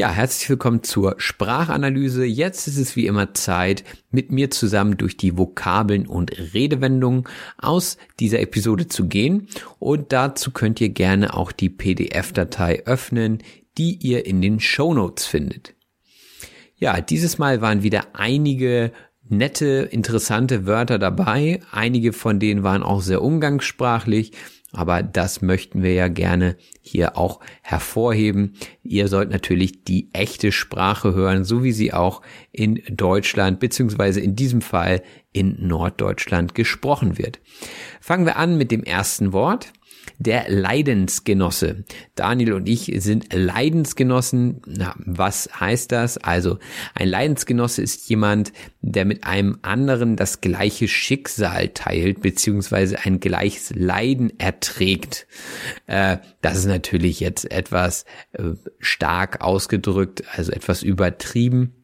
Ja, herzlich willkommen zur Sprachanalyse. Jetzt ist es wie immer Zeit, mit mir zusammen durch die Vokabeln und Redewendungen aus dieser Episode zu gehen. Und dazu könnt ihr gerne auch die PDF-Datei öffnen, die ihr in den Show Notes findet. Ja, dieses Mal waren wieder einige nette, interessante Wörter dabei. Einige von denen waren auch sehr umgangssprachlich. Aber das möchten wir ja gerne hier auch hervorheben. Ihr sollt natürlich die echte Sprache hören, so wie sie auch in Deutschland beziehungsweise in diesem Fall in Norddeutschland gesprochen wird. Fangen wir an mit dem ersten Wort der Leidensgenosse. Daniel und ich sind Leidensgenossen. Na, was heißt das? Also ein Leidensgenosse ist jemand, der mit einem anderen das gleiche Schicksal teilt, beziehungsweise ein gleiches Leiden erträgt. Äh, das ist natürlich jetzt etwas äh, stark ausgedrückt, also etwas übertrieben.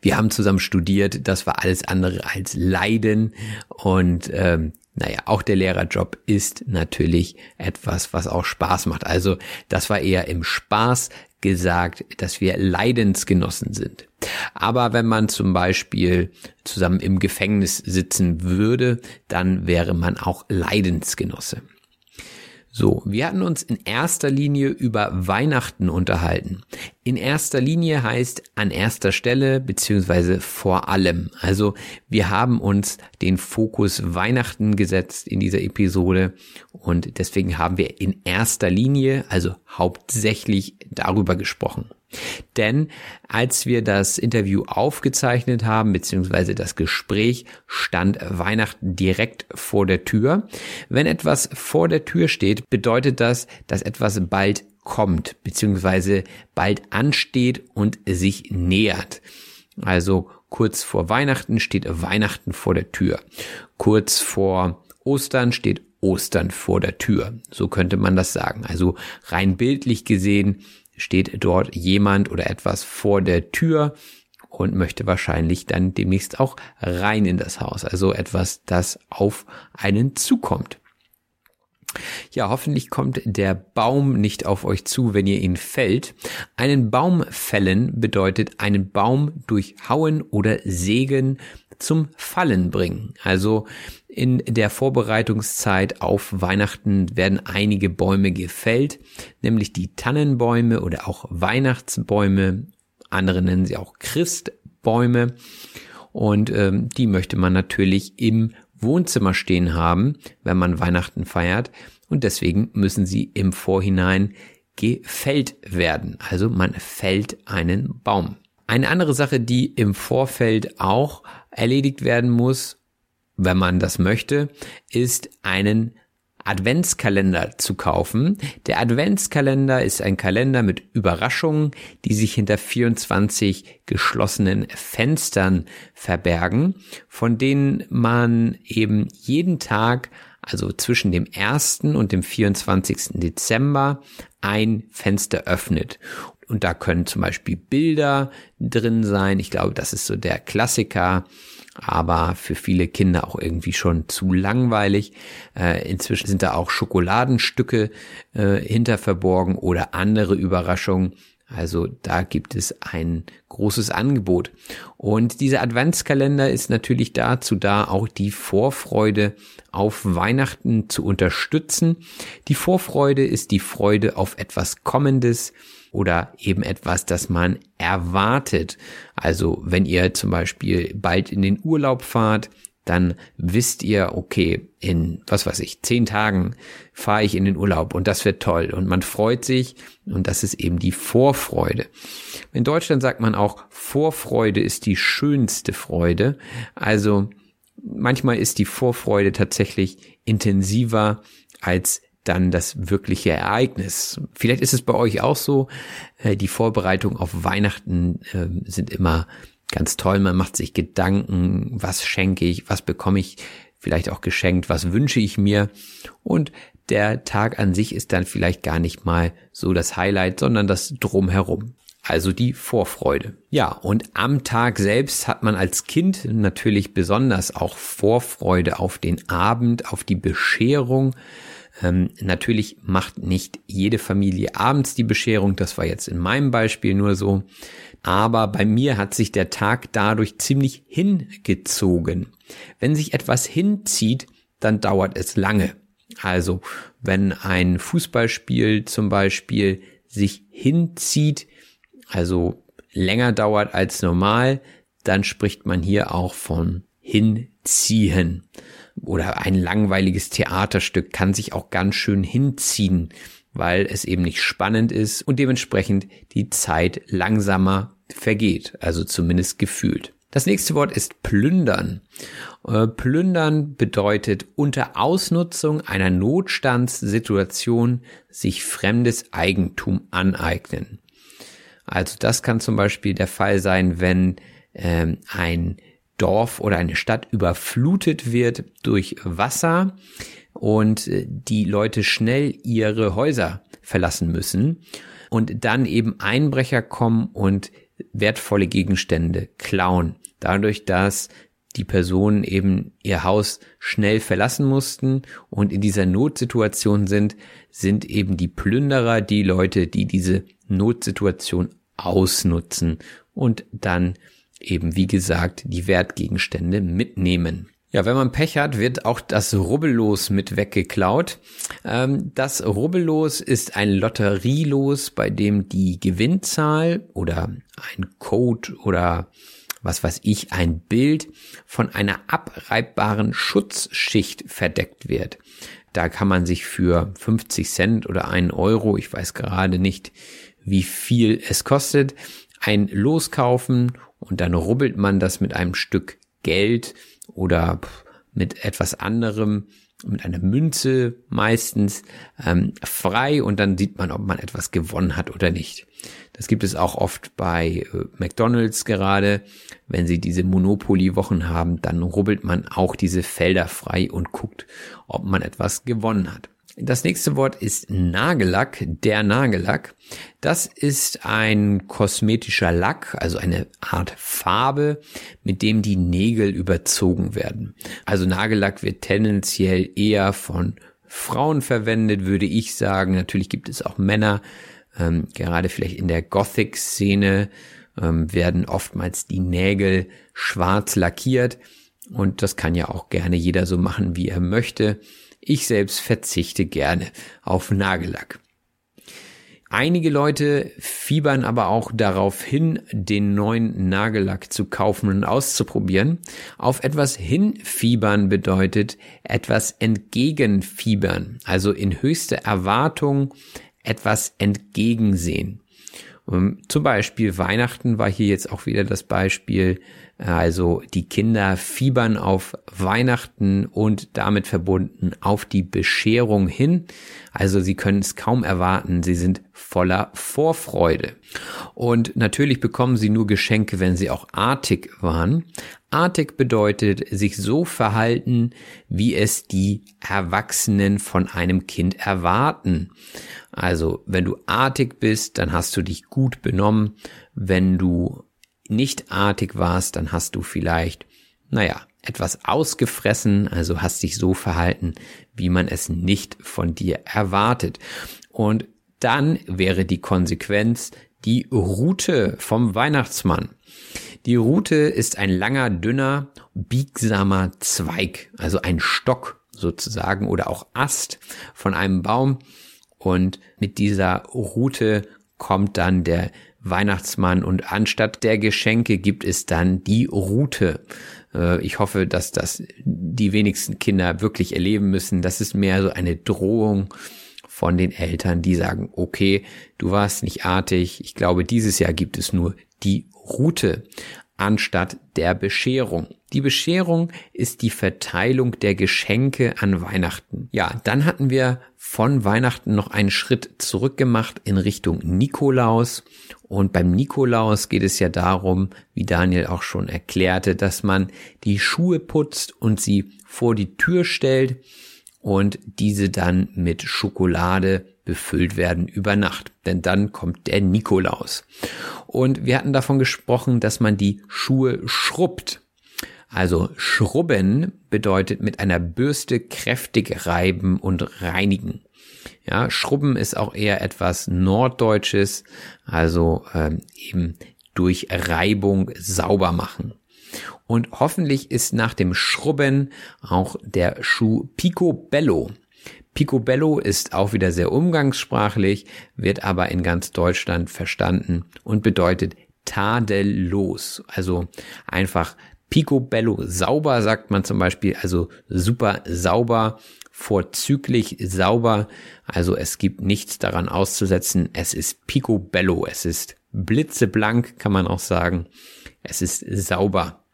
Wir haben zusammen studiert, das war alles andere als Leiden und ähm, naja, auch der Lehrerjob ist natürlich etwas, was auch Spaß macht. Also das war eher im Spaß gesagt, dass wir Leidensgenossen sind. Aber wenn man zum Beispiel zusammen im Gefängnis sitzen würde, dann wäre man auch Leidensgenosse. So, wir hatten uns in erster Linie über Weihnachten unterhalten. In erster Linie heißt an erster Stelle beziehungsweise vor allem. Also wir haben uns den Fokus Weihnachten gesetzt in dieser Episode und deswegen haben wir in erster Linie, also hauptsächlich darüber gesprochen. Denn als wir das Interview aufgezeichnet haben, beziehungsweise das Gespräch, stand Weihnachten direkt vor der Tür. Wenn etwas vor der Tür steht, bedeutet das, dass etwas bald kommt, beziehungsweise bald ansteht und sich nähert. Also kurz vor Weihnachten steht Weihnachten vor der Tür. Kurz vor Ostern steht Ostern vor der Tür. So könnte man das sagen. Also rein bildlich gesehen steht dort jemand oder etwas vor der Tür und möchte wahrscheinlich dann demnächst auch rein in das Haus. Also etwas, das auf einen zukommt. Ja, hoffentlich kommt der Baum nicht auf euch zu, wenn ihr ihn fällt. Einen Baum fällen bedeutet einen Baum durchhauen oder sägen zum Fallen bringen. Also in der Vorbereitungszeit auf Weihnachten werden einige Bäume gefällt, nämlich die Tannenbäume oder auch Weihnachtsbäume. Andere nennen sie auch Christbäume. Und ähm, die möchte man natürlich im Wohnzimmer stehen haben, wenn man Weihnachten feiert. Und deswegen müssen sie im Vorhinein gefällt werden. Also man fällt einen Baum. Eine andere Sache, die im Vorfeld auch erledigt werden muss, wenn man das möchte, ist einen Adventskalender zu kaufen. Der Adventskalender ist ein Kalender mit Überraschungen, die sich hinter 24 geschlossenen Fenstern verbergen, von denen man eben jeden Tag, also zwischen dem 1. und dem 24. Dezember, ein Fenster öffnet. Und da können zum Beispiel Bilder drin sein. Ich glaube, das ist so der Klassiker aber für viele Kinder auch irgendwie schon zu langweilig. Äh, inzwischen sind da auch Schokoladenstücke äh, hinter verborgen oder andere Überraschungen. Also da gibt es ein großes Angebot. Und dieser Adventskalender ist natürlich dazu da, auch die Vorfreude auf Weihnachten zu unterstützen. Die Vorfreude ist die Freude auf etwas Kommendes, oder eben etwas, das man erwartet. Also wenn ihr zum Beispiel bald in den Urlaub fahrt, dann wisst ihr, okay, in, was weiß ich, zehn Tagen fahre ich in den Urlaub und das wird toll und man freut sich und das ist eben die Vorfreude. In Deutschland sagt man auch, Vorfreude ist die schönste Freude. Also manchmal ist die Vorfreude tatsächlich intensiver als dann das wirkliche Ereignis. Vielleicht ist es bei euch auch so, äh, die Vorbereitungen auf Weihnachten äh, sind immer ganz toll. Man macht sich Gedanken, was schenke ich, was bekomme ich vielleicht auch geschenkt, was wünsche ich mir. Und der Tag an sich ist dann vielleicht gar nicht mal so das Highlight, sondern das drumherum. Also die Vorfreude. Ja, und am Tag selbst hat man als Kind natürlich besonders auch Vorfreude auf den Abend, auf die Bescherung Ähm, natürlich macht nicht jede Familie abends die Bescherung, das war jetzt in meinem Beispiel nur so, aber bei mir hat sich der Tag dadurch ziemlich hingezogen. Wenn sich etwas hinzieht, dann dauert es lange. Also wenn ein Fußballspiel zum Beispiel sich hinzieht, also länger dauert als normal, dann spricht man hier auch von hinziehen. Oder ein langweiliges Theaterstück kann sich auch ganz schön hinziehen, weil es eben nicht spannend ist und dementsprechend die Zeit langsamer vergeht, also zumindest gefühlt. Das nächste Wort ist plündern. Äh, plündern bedeutet unter Ausnutzung einer Notstandssituation sich fremdes Eigentum aneignen. Also das kann zum Beispiel der Fall sein, wenn ähm, ein Dorf oder eine Stadt überflutet wird durch Wasser und äh, die Leute schnell ihre Häuser verlassen müssen und dann eben Einbrecher kommen und wertvolle Gegenstände klauen. Dadurch, dass die Personen eben ihr Haus schnell verlassen mussten und in dieser Notsituation sind, sind eben die Plünderer die Leute, die diese Notsituation ausnutzen und dann eben, wie gesagt, die Wertgegenstände mitnehmen. Ja, wenn man Pech hat, wird auch das Rubbellos mit weggeklaut. Ähm, das Rubbellos ist ein Lotterielos, bei dem die Gewinnzahl oder ein Code oder was weiß ich, ein Bild von einer abreibbaren Schutzschicht verdeckt wird. Da kann man sich für 50 Cent oder einen Euro, ich weiß gerade nicht, wie viel es kostet, ein Los kaufen und dann rubbelt man das mit einem Stück Geld oder mit etwas anderem, mit einer Münze meistens ähm, frei und dann sieht man, ob man etwas gewonnen hat oder nicht. Das gibt es auch oft bei äh, McDonald's gerade. Wenn sie diese Monopoly-Wochen haben, dann rubbelt man auch diese Felder frei und guckt, ob man etwas gewonnen hat. Das nächste Wort ist Nagellack, der Nagellack. Das ist ein kosmetischer Lack, also eine Art Farbe, mit dem die Nägel überzogen werden. Also Nagellack wird tendenziell eher von Frauen verwendet, würde ich sagen. Natürlich gibt es auch Männer, ähm, gerade vielleicht in der Gothic-Szene ähm, werden oftmals die Nägel schwarz lackiert und das kann ja auch gerne jeder so machen, wie er möchte. Ich selbst verzichte gerne auf Nagellack. Einige Leute fiebern aber auch darauf hin, den neuen Nagellack zu kaufen und auszuprobieren. Auf etwas hinfiebern bedeutet etwas entgegenfiebern, also in höchste Erwartung etwas entgegensehen. Zum Beispiel Weihnachten war hier jetzt auch wieder das Beispiel, also die Kinder fiebern auf Weihnachten und damit verbunden auf die Bescherung hin. Also sie können es kaum erwarten. Sie sind voller Vorfreude. Und natürlich bekommen sie nur Geschenke, wenn sie auch artig waren. Artig bedeutet sich so verhalten, wie es die Erwachsenen von einem Kind erwarten. Also wenn du artig bist, dann hast du dich gut benommen. Wenn du nicht artig warst, dann hast du vielleicht, naja, etwas ausgefressen, also hast dich so verhalten, wie man es nicht von dir erwartet. Und dann wäre die Konsequenz die Route vom Weihnachtsmann. Die Route ist ein langer, dünner, biegsamer Zweig, also ein Stock sozusagen oder auch Ast von einem Baum. Und mit dieser Route kommt dann der Weihnachtsmann und anstatt der Geschenke gibt es dann die Route. Äh, ich hoffe, dass das die wenigsten Kinder wirklich erleben müssen. Das ist mehr so eine Drohung von den Eltern, die sagen, okay, du warst nicht artig. Ich glaube, dieses Jahr gibt es nur die Route anstatt der Bescherung. Die Bescherung ist die Verteilung der Geschenke an Weihnachten. Ja, dann hatten wir von Weihnachten noch einen Schritt zurück gemacht in Richtung Nikolaus. Und beim Nikolaus geht es ja darum, wie Daniel auch schon erklärte, dass man die Schuhe putzt und sie vor die Tür stellt und diese dann mit Schokolade befüllt werden über Nacht. Denn dann kommt der Nikolaus. Und wir hatten davon gesprochen, dass man die Schuhe schrubbt. Also schrubben bedeutet mit einer Bürste kräftig reiben und reinigen. Ja, schrubben ist auch eher etwas Norddeutsches, also ähm, eben durch Reibung sauber machen. Und hoffentlich ist nach dem Schrubben auch der Schuh Picobello. Picobello ist auch wieder sehr umgangssprachlich, wird aber in ganz Deutschland verstanden und bedeutet tadellos. Also einfach Picobello sauber sagt man zum Beispiel, also super sauber, vorzüglich sauber. Also es gibt nichts daran auszusetzen. Es ist Picobello. Es ist blitzeblank, kann man auch sagen. Es ist sauber.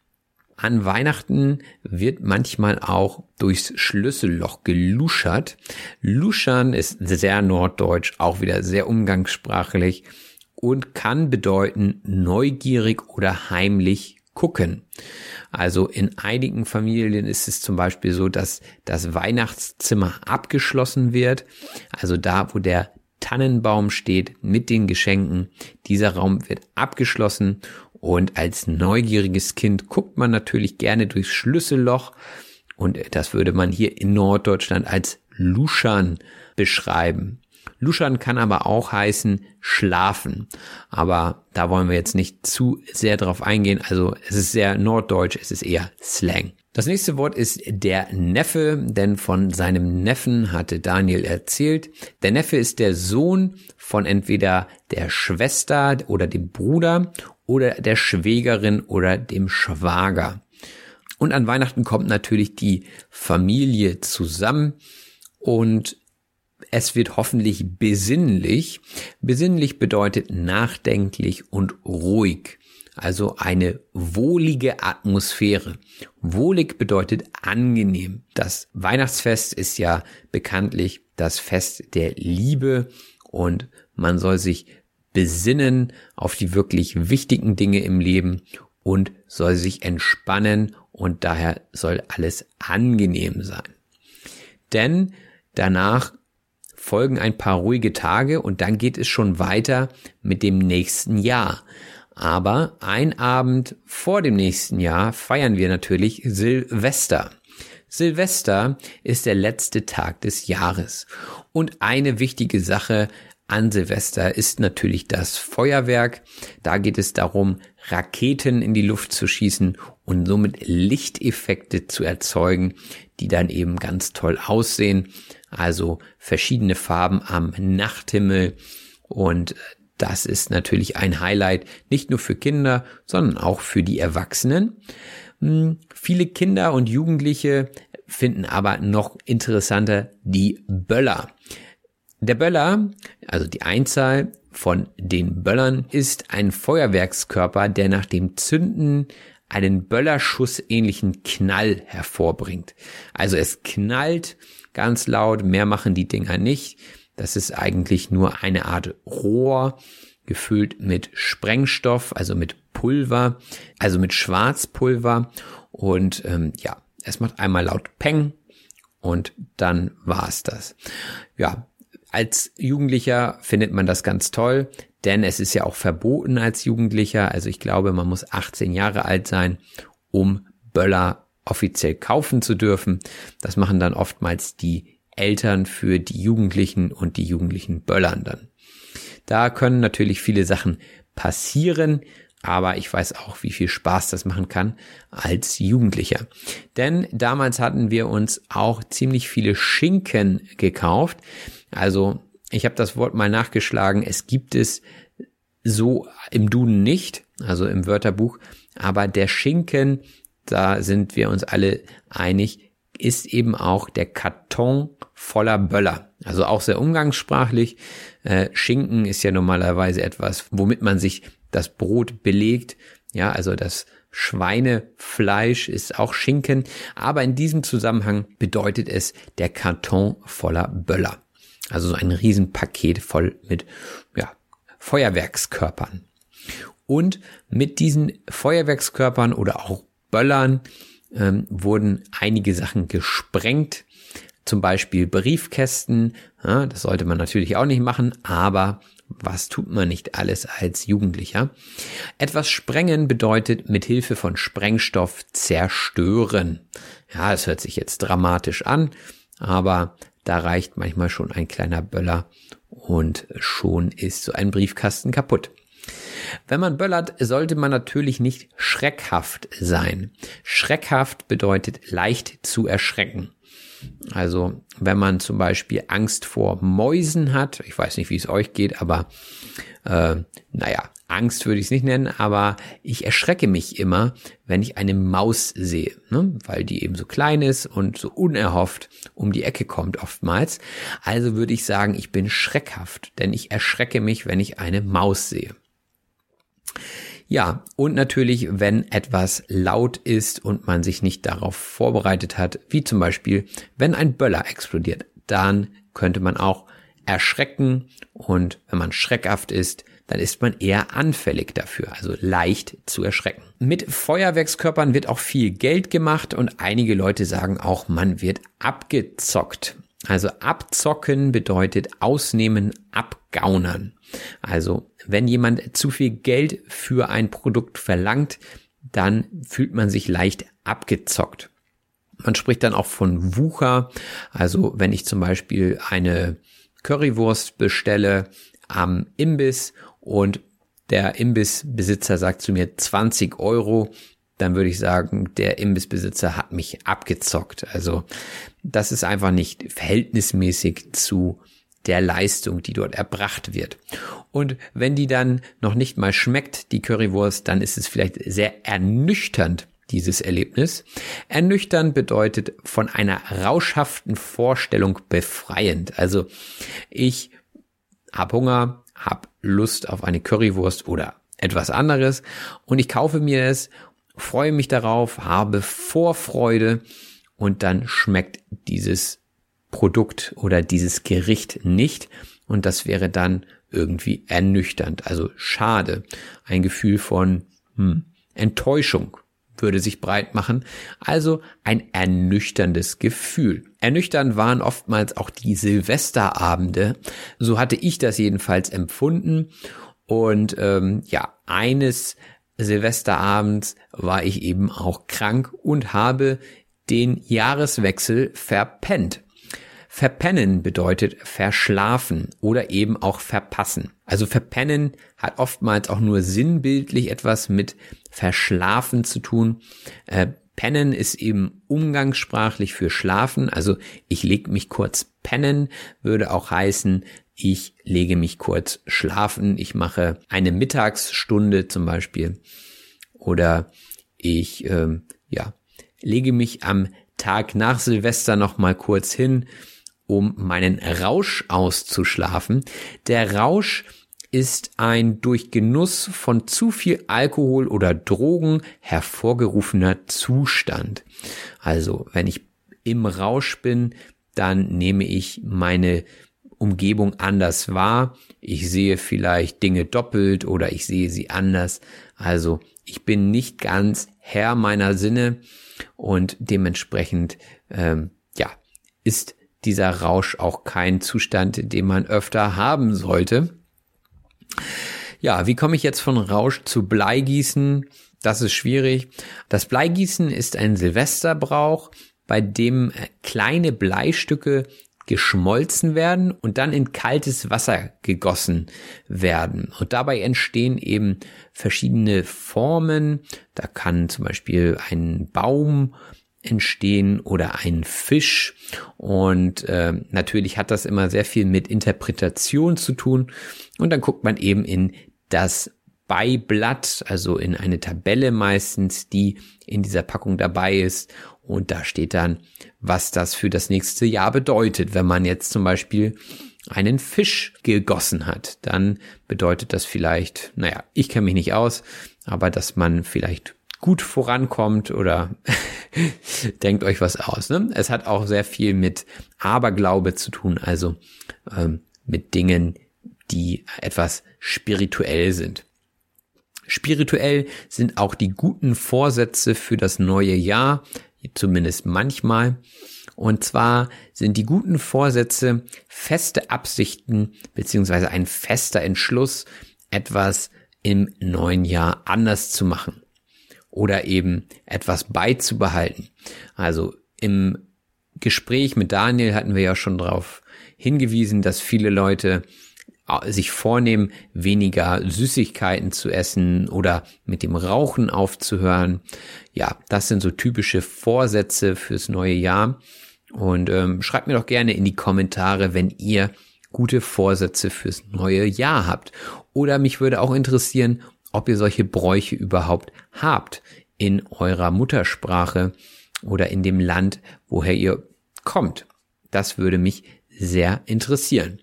An Weihnachten wird manchmal auch durchs Schlüsselloch geluschert. Luschern ist sehr norddeutsch, auch wieder sehr umgangssprachlich und kann bedeuten neugierig oder heimlich gucken. Also in einigen Familien ist es zum Beispiel so, dass das Weihnachtszimmer abgeschlossen wird. Also da, wo der Tannenbaum steht mit den Geschenken. Dieser Raum wird abgeschlossen und als neugieriges Kind guckt man natürlich gerne durchs Schlüsselloch und das würde man hier in Norddeutschland als Luschern beschreiben. Luschern kann aber auch heißen schlafen. Aber da wollen wir jetzt nicht zu sehr drauf eingehen. Also es ist sehr norddeutsch, es ist eher Slang. Das nächste Wort ist der Neffe, denn von seinem Neffen hatte Daniel erzählt. Der Neffe ist der Sohn von entweder der Schwester oder dem Bruder oder der Schwägerin oder dem Schwager. Und an Weihnachten kommt natürlich die Familie zusammen und es wird hoffentlich besinnlich. Besinnlich bedeutet nachdenklich und ruhig. Also eine wohlige Atmosphäre. Wohlig bedeutet angenehm. Das Weihnachtsfest ist ja bekanntlich das Fest der Liebe und man soll sich besinnen auf die wirklich wichtigen Dinge im Leben und soll sich entspannen und daher soll alles angenehm sein. Denn danach folgen ein paar ruhige Tage und dann geht es schon weiter mit dem nächsten Jahr. Aber ein Abend vor dem nächsten Jahr feiern wir natürlich Silvester. Silvester ist der letzte Tag des Jahres. Und eine wichtige Sache an Silvester ist natürlich das Feuerwerk. Da geht es darum, Raketen in die Luft zu schießen und somit Lichteffekte zu erzeugen, die dann eben ganz toll aussehen. Also verschiedene Farben am Nachthimmel und das ist natürlich ein Highlight, nicht nur für Kinder, sondern auch für die Erwachsenen. Hm, viele Kinder und Jugendliche finden aber noch interessanter die Böller. Der Böller, also die Einzahl von den Böllern, ist ein Feuerwerkskörper, der nach dem Zünden einen Böllerschuss ähnlichen Knall hervorbringt. Also es knallt ganz laut, mehr machen die Dinger nicht. Das ist eigentlich nur eine Art Rohr, gefüllt mit Sprengstoff, also mit Pulver, also mit Schwarzpulver. Und ähm, ja, es macht einmal laut Peng und dann war's das. Ja, als Jugendlicher findet man das ganz toll, denn es ist ja auch verboten als Jugendlicher. Also ich glaube, man muss 18 Jahre alt sein, um Böller offiziell kaufen zu dürfen. Das machen dann oftmals die Eltern für die Jugendlichen und die Jugendlichen böllern dann. Da können natürlich viele Sachen passieren, aber ich weiß auch, wie viel Spaß das machen kann als Jugendlicher. Denn damals hatten wir uns auch ziemlich viele Schinken gekauft. Also ich habe das Wort mal nachgeschlagen. Es gibt es so im Duden nicht, also im Wörterbuch. Aber der Schinken, da sind wir uns alle einig, ist eben auch der Karton voller Böller. Also auch sehr umgangssprachlich. Äh, Schinken ist ja normalerweise etwas, womit man sich das Brot belegt. Ja, also das Schweinefleisch ist auch Schinken. Aber in diesem Zusammenhang bedeutet es der Karton voller Böller. Also so ein Riesenpaket voll mit, ja, Feuerwerkskörpern. Und mit diesen Feuerwerkskörpern oder auch Böllern ähm, wurden einige Sachen gesprengt, zum Beispiel Briefkästen. Ja, das sollte man natürlich auch nicht machen, aber Was tut man nicht alles als Jugendlicher? Etwas sprengen bedeutet mit Hilfe von Sprengstoff zerstören. Ja, es hört sich jetzt dramatisch an, aber da reicht manchmal schon ein kleiner Böller und schon ist so ein Briefkasten kaputt. Wenn man böllert, sollte man natürlich nicht schreckhaft sein. Schreckhaft bedeutet leicht zu erschrecken. Also wenn man zum Beispiel Angst vor Mäusen hat, ich weiß nicht, wie es euch geht, aber äh, naja, Angst würde ich es nicht nennen, aber ich erschrecke mich immer, wenn ich eine Maus sehe, ne? weil die eben so klein ist und so unerhofft um die Ecke kommt oftmals. Also würde ich sagen, ich bin schreckhaft, denn ich erschrecke mich, wenn ich eine Maus sehe. Ja, und natürlich, wenn etwas laut ist und man sich nicht darauf vorbereitet hat, wie zum Beispiel, wenn ein Böller explodiert, dann könnte man auch erschrecken und wenn man schreckhaft ist, dann ist man eher anfällig dafür, also leicht zu erschrecken. Mit Feuerwerkskörpern wird auch viel Geld gemacht und einige Leute sagen auch, man wird abgezockt. Also abzocken bedeutet ausnehmen, abgaunern. Also wenn jemand zu viel Geld für ein Produkt verlangt, dann fühlt man sich leicht abgezockt. Man spricht dann auch von Wucher. Also wenn ich zum Beispiel eine Currywurst bestelle am Imbiss und der Imbissbesitzer sagt zu mir 20 Euro, dann würde ich sagen, der Imbissbesitzer hat mich abgezockt. Also das ist einfach nicht verhältnismäßig zu der Leistung, die dort erbracht wird. Und wenn die dann noch nicht mal schmeckt, die Currywurst, dann ist es vielleicht sehr ernüchternd, dieses Erlebnis. Ernüchternd bedeutet von einer rauschhaften Vorstellung befreiend. Also ich habe Hunger, habe Lust auf eine Currywurst oder etwas anderes und ich kaufe mir es, freue mich darauf, habe Vorfreude und dann schmeckt dieses Produkt oder dieses Gericht nicht. Und das wäre dann irgendwie ernüchternd, also schade, ein Gefühl von hm, Enttäuschung würde sich breit machen, also ein ernüchterndes Gefühl. Ernüchternd waren oftmals auch die Silvesterabende, so hatte ich das jedenfalls empfunden. Und ähm, ja, eines Silvesterabends war ich eben auch krank und habe den Jahreswechsel verpennt. Verpennen bedeutet verschlafen oder eben auch verpassen. Also verpennen hat oftmals auch nur sinnbildlich etwas mit verschlafen zu tun. Äh, pennen ist eben umgangssprachlich für schlafen. Also ich leg mich kurz pennen würde auch heißen, ich lege mich kurz schlafen. Ich mache eine Mittagsstunde zum Beispiel oder ich ähm, ja lege mich am Tag nach Silvester noch mal kurz hin um meinen Rausch auszuschlafen. Der Rausch ist ein durch Genuss von zu viel Alkohol oder Drogen hervorgerufener Zustand. Also, wenn ich im Rausch bin, dann nehme ich meine Umgebung anders wahr. Ich sehe vielleicht Dinge doppelt oder ich sehe sie anders. Also, ich bin nicht ganz Herr meiner Sinne und dementsprechend, ähm, ja, ist dieser Rausch auch kein Zustand, den man öfter haben sollte. Ja, wie komme ich jetzt von Rausch zu Bleigießen? Das ist schwierig. Das Bleigießen ist ein Silvesterbrauch, bei dem kleine Bleistücke geschmolzen werden und dann in kaltes Wasser gegossen werden. Und dabei entstehen eben verschiedene Formen. Da kann zum Beispiel ein Baum entstehen oder ein Fisch. Und äh, natürlich hat das immer sehr viel mit Interpretation zu tun. Und dann guckt man eben in das Beiblatt, also in eine Tabelle meistens, die in dieser Packung dabei ist. Und da steht dann, was das für das nächste Jahr bedeutet. Wenn man jetzt zum Beispiel einen Fisch gegossen hat, dann bedeutet das vielleicht, naja, ich kenne mich nicht aus, aber dass man vielleicht gut vorankommt oder denkt euch was aus. Ne? Es hat auch sehr viel mit Aberglaube zu tun, also ähm, mit Dingen, die etwas spirituell sind. Spirituell sind auch die guten Vorsätze für das neue Jahr, zumindest manchmal. Und zwar sind die guten Vorsätze feste Absichten beziehungsweise ein fester Entschluss, etwas im neuen Jahr anders zu machen oder eben etwas beizubehalten. Also im Gespräch mit Daniel hatten wir ja schon darauf hingewiesen, dass viele Leute äh, sich vornehmen, weniger Süßigkeiten zu essen oder mit dem Rauchen aufzuhören. Ja, das sind so typische Vorsätze fürs neue Jahr. Und ähm, schreibt mir doch gerne in die Kommentare, wenn ihr gute Vorsätze fürs neue Jahr habt. Oder mich würde auch interessieren, ob ihr solche Bräuche überhaupt habt in eurer Muttersprache oder in dem Land, woher ihr kommt. Das würde mich sehr interessieren.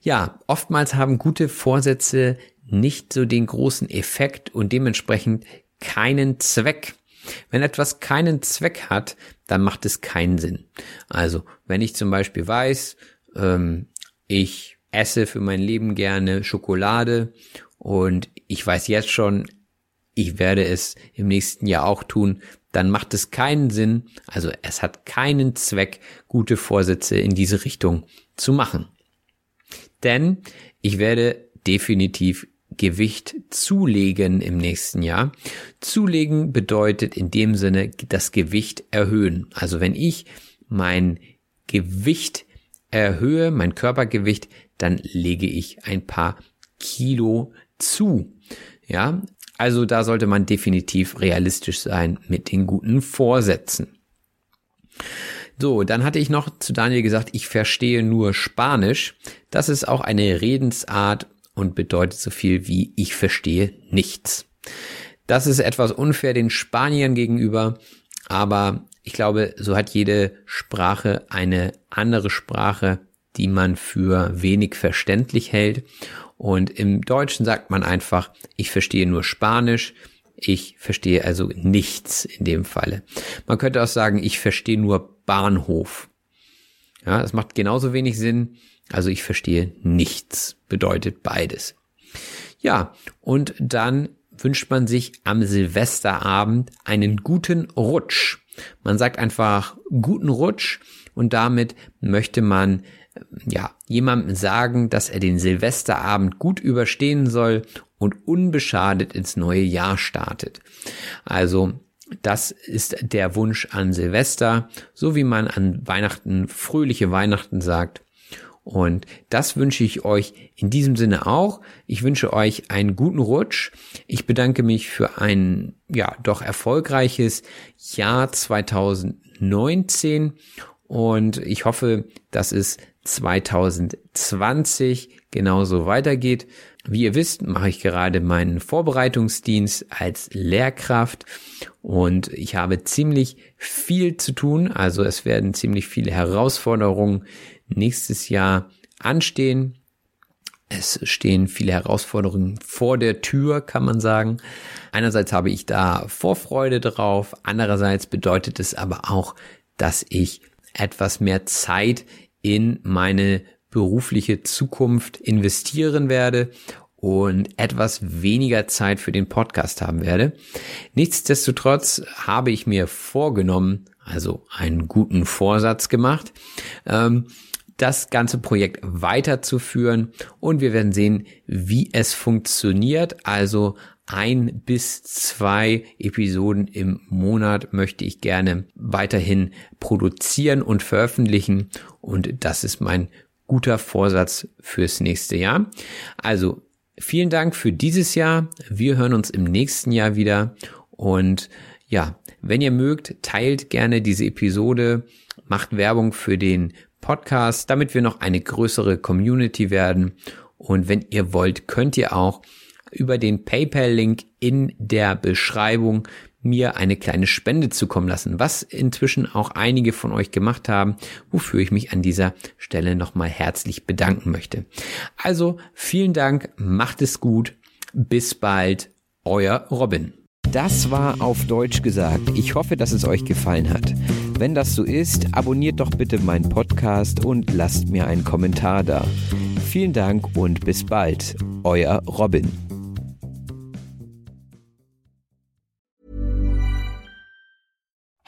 Ja, oftmals haben gute Vorsätze nicht so den großen Effekt und dementsprechend keinen Zweck. Wenn etwas keinen Zweck hat, dann macht es keinen Sinn. Also, wenn ich zum Beispiel weiß, ähm, ich esse für mein Leben gerne Schokolade und ich weiß jetzt schon, ich werde es im nächsten Jahr auch tun, dann macht es keinen Sinn, also es hat keinen Zweck, gute Vorsätze in diese Richtung zu machen. Denn ich werde definitiv Gewicht zulegen im nächsten Jahr. Zulegen bedeutet in dem Sinne das Gewicht erhöhen. Also wenn ich mein Gewicht erhöhe, mein Körpergewicht, dann lege ich ein paar Kilo zu. Ja, also da sollte man definitiv realistisch sein mit den guten Vorsätzen. So, dann hatte ich noch zu Daniel gesagt, ich verstehe nur Spanisch. Das ist auch eine Redensart und bedeutet so viel wie ich verstehe nichts. Das ist etwas unfair den Spaniern gegenüber, aber ich glaube, so hat jede Sprache eine andere Sprache, die man für wenig verständlich hält. Und im Deutschen sagt man einfach, ich verstehe nur Spanisch. Ich verstehe also nichts in dem Falle. Man könnte auch sagen, ich verstehe nur Bahnhof. Ja, das macht genauso wenig Sinn. Also ich verstehe nichts. Bedeutet beides. Ja, und dann wünscht man sich am Silvesterabend einen guten Rutsch. Man sagt einfach guten Rutsch und damit möchte man ja, jemandem sagen, dass er den Silvesterabend gut überstehen soll und unbeschadet ins neue Jahr startet. Also, das ist der Wunsch an Silvester, so wie man an Weihnachten fröhliche Weihnachten sagt. Und das wünsche ich euch in diesem Sinne auch. Ich wünsche euch einen guten Rutsch. Ich bedanke mich für ein, ja, doch erfolgreiches Jahr 2019 und ich hoffe, dass es 2020 genauso weitergeht. Wie ihr wisst, mache ich gerade meinen Vorbereitungsdienst als Lehrkraft und ich habe ziemlich viel zu tun. Also es werden ziemlich viele Herausforderungen nächstes Jahr anstehen. Es stehen viele Herausforderungen vor der Tür, kann man sagen. Einerseits habe ich da Vorfreude drauf, andererseits bedeutet es aber auch, dass ich etwas mehr Zeit in meine berufliche Zukunft investieren werde und etwas weniger Zeit für den Podcast haben werde. Nichtsdestotrotz habe ich mir vorgenommen, also einen guten Vorsatz gemacht, ähm, das ganze Projekt weiterzuführen und wir werden sehen, wie es funktioniert. Also ein bis zwei Episoden im Monat möchte ich gerne weiterhin produzieren und veröffentlichen und das ist mein guter Vorsatz fürs nächste Jahr. Also vielen Dank für dieses Jahr. Wir hören uns im nächsten Jahr wieder und ja, wenn ihr mögt, teilt gerne diese Episode, macht Werbung für den Podcast, damit wir noch eine größere Community werden. Und wenn ihr wollt, könnt ihr auch über den PayPal-Link in der Beschreibung mir eine kleine Spende zukommen lassen, was inzwischen auch einige von euch gemacht haben, wofür ich mich an dieser Stelle nochmal herzlich bedanken möchte. Also vielen Dank, macht es gut, bis bald, euer Robin. Das war auf Deutsch gesagt. Ich hoffe, dass es euch gefallen hat. Wenn das so ist, abonniert doch bitte meinen Podcast und lasst mir einen Kommentar da. Vielen Dank und bis bald. Euer Robin.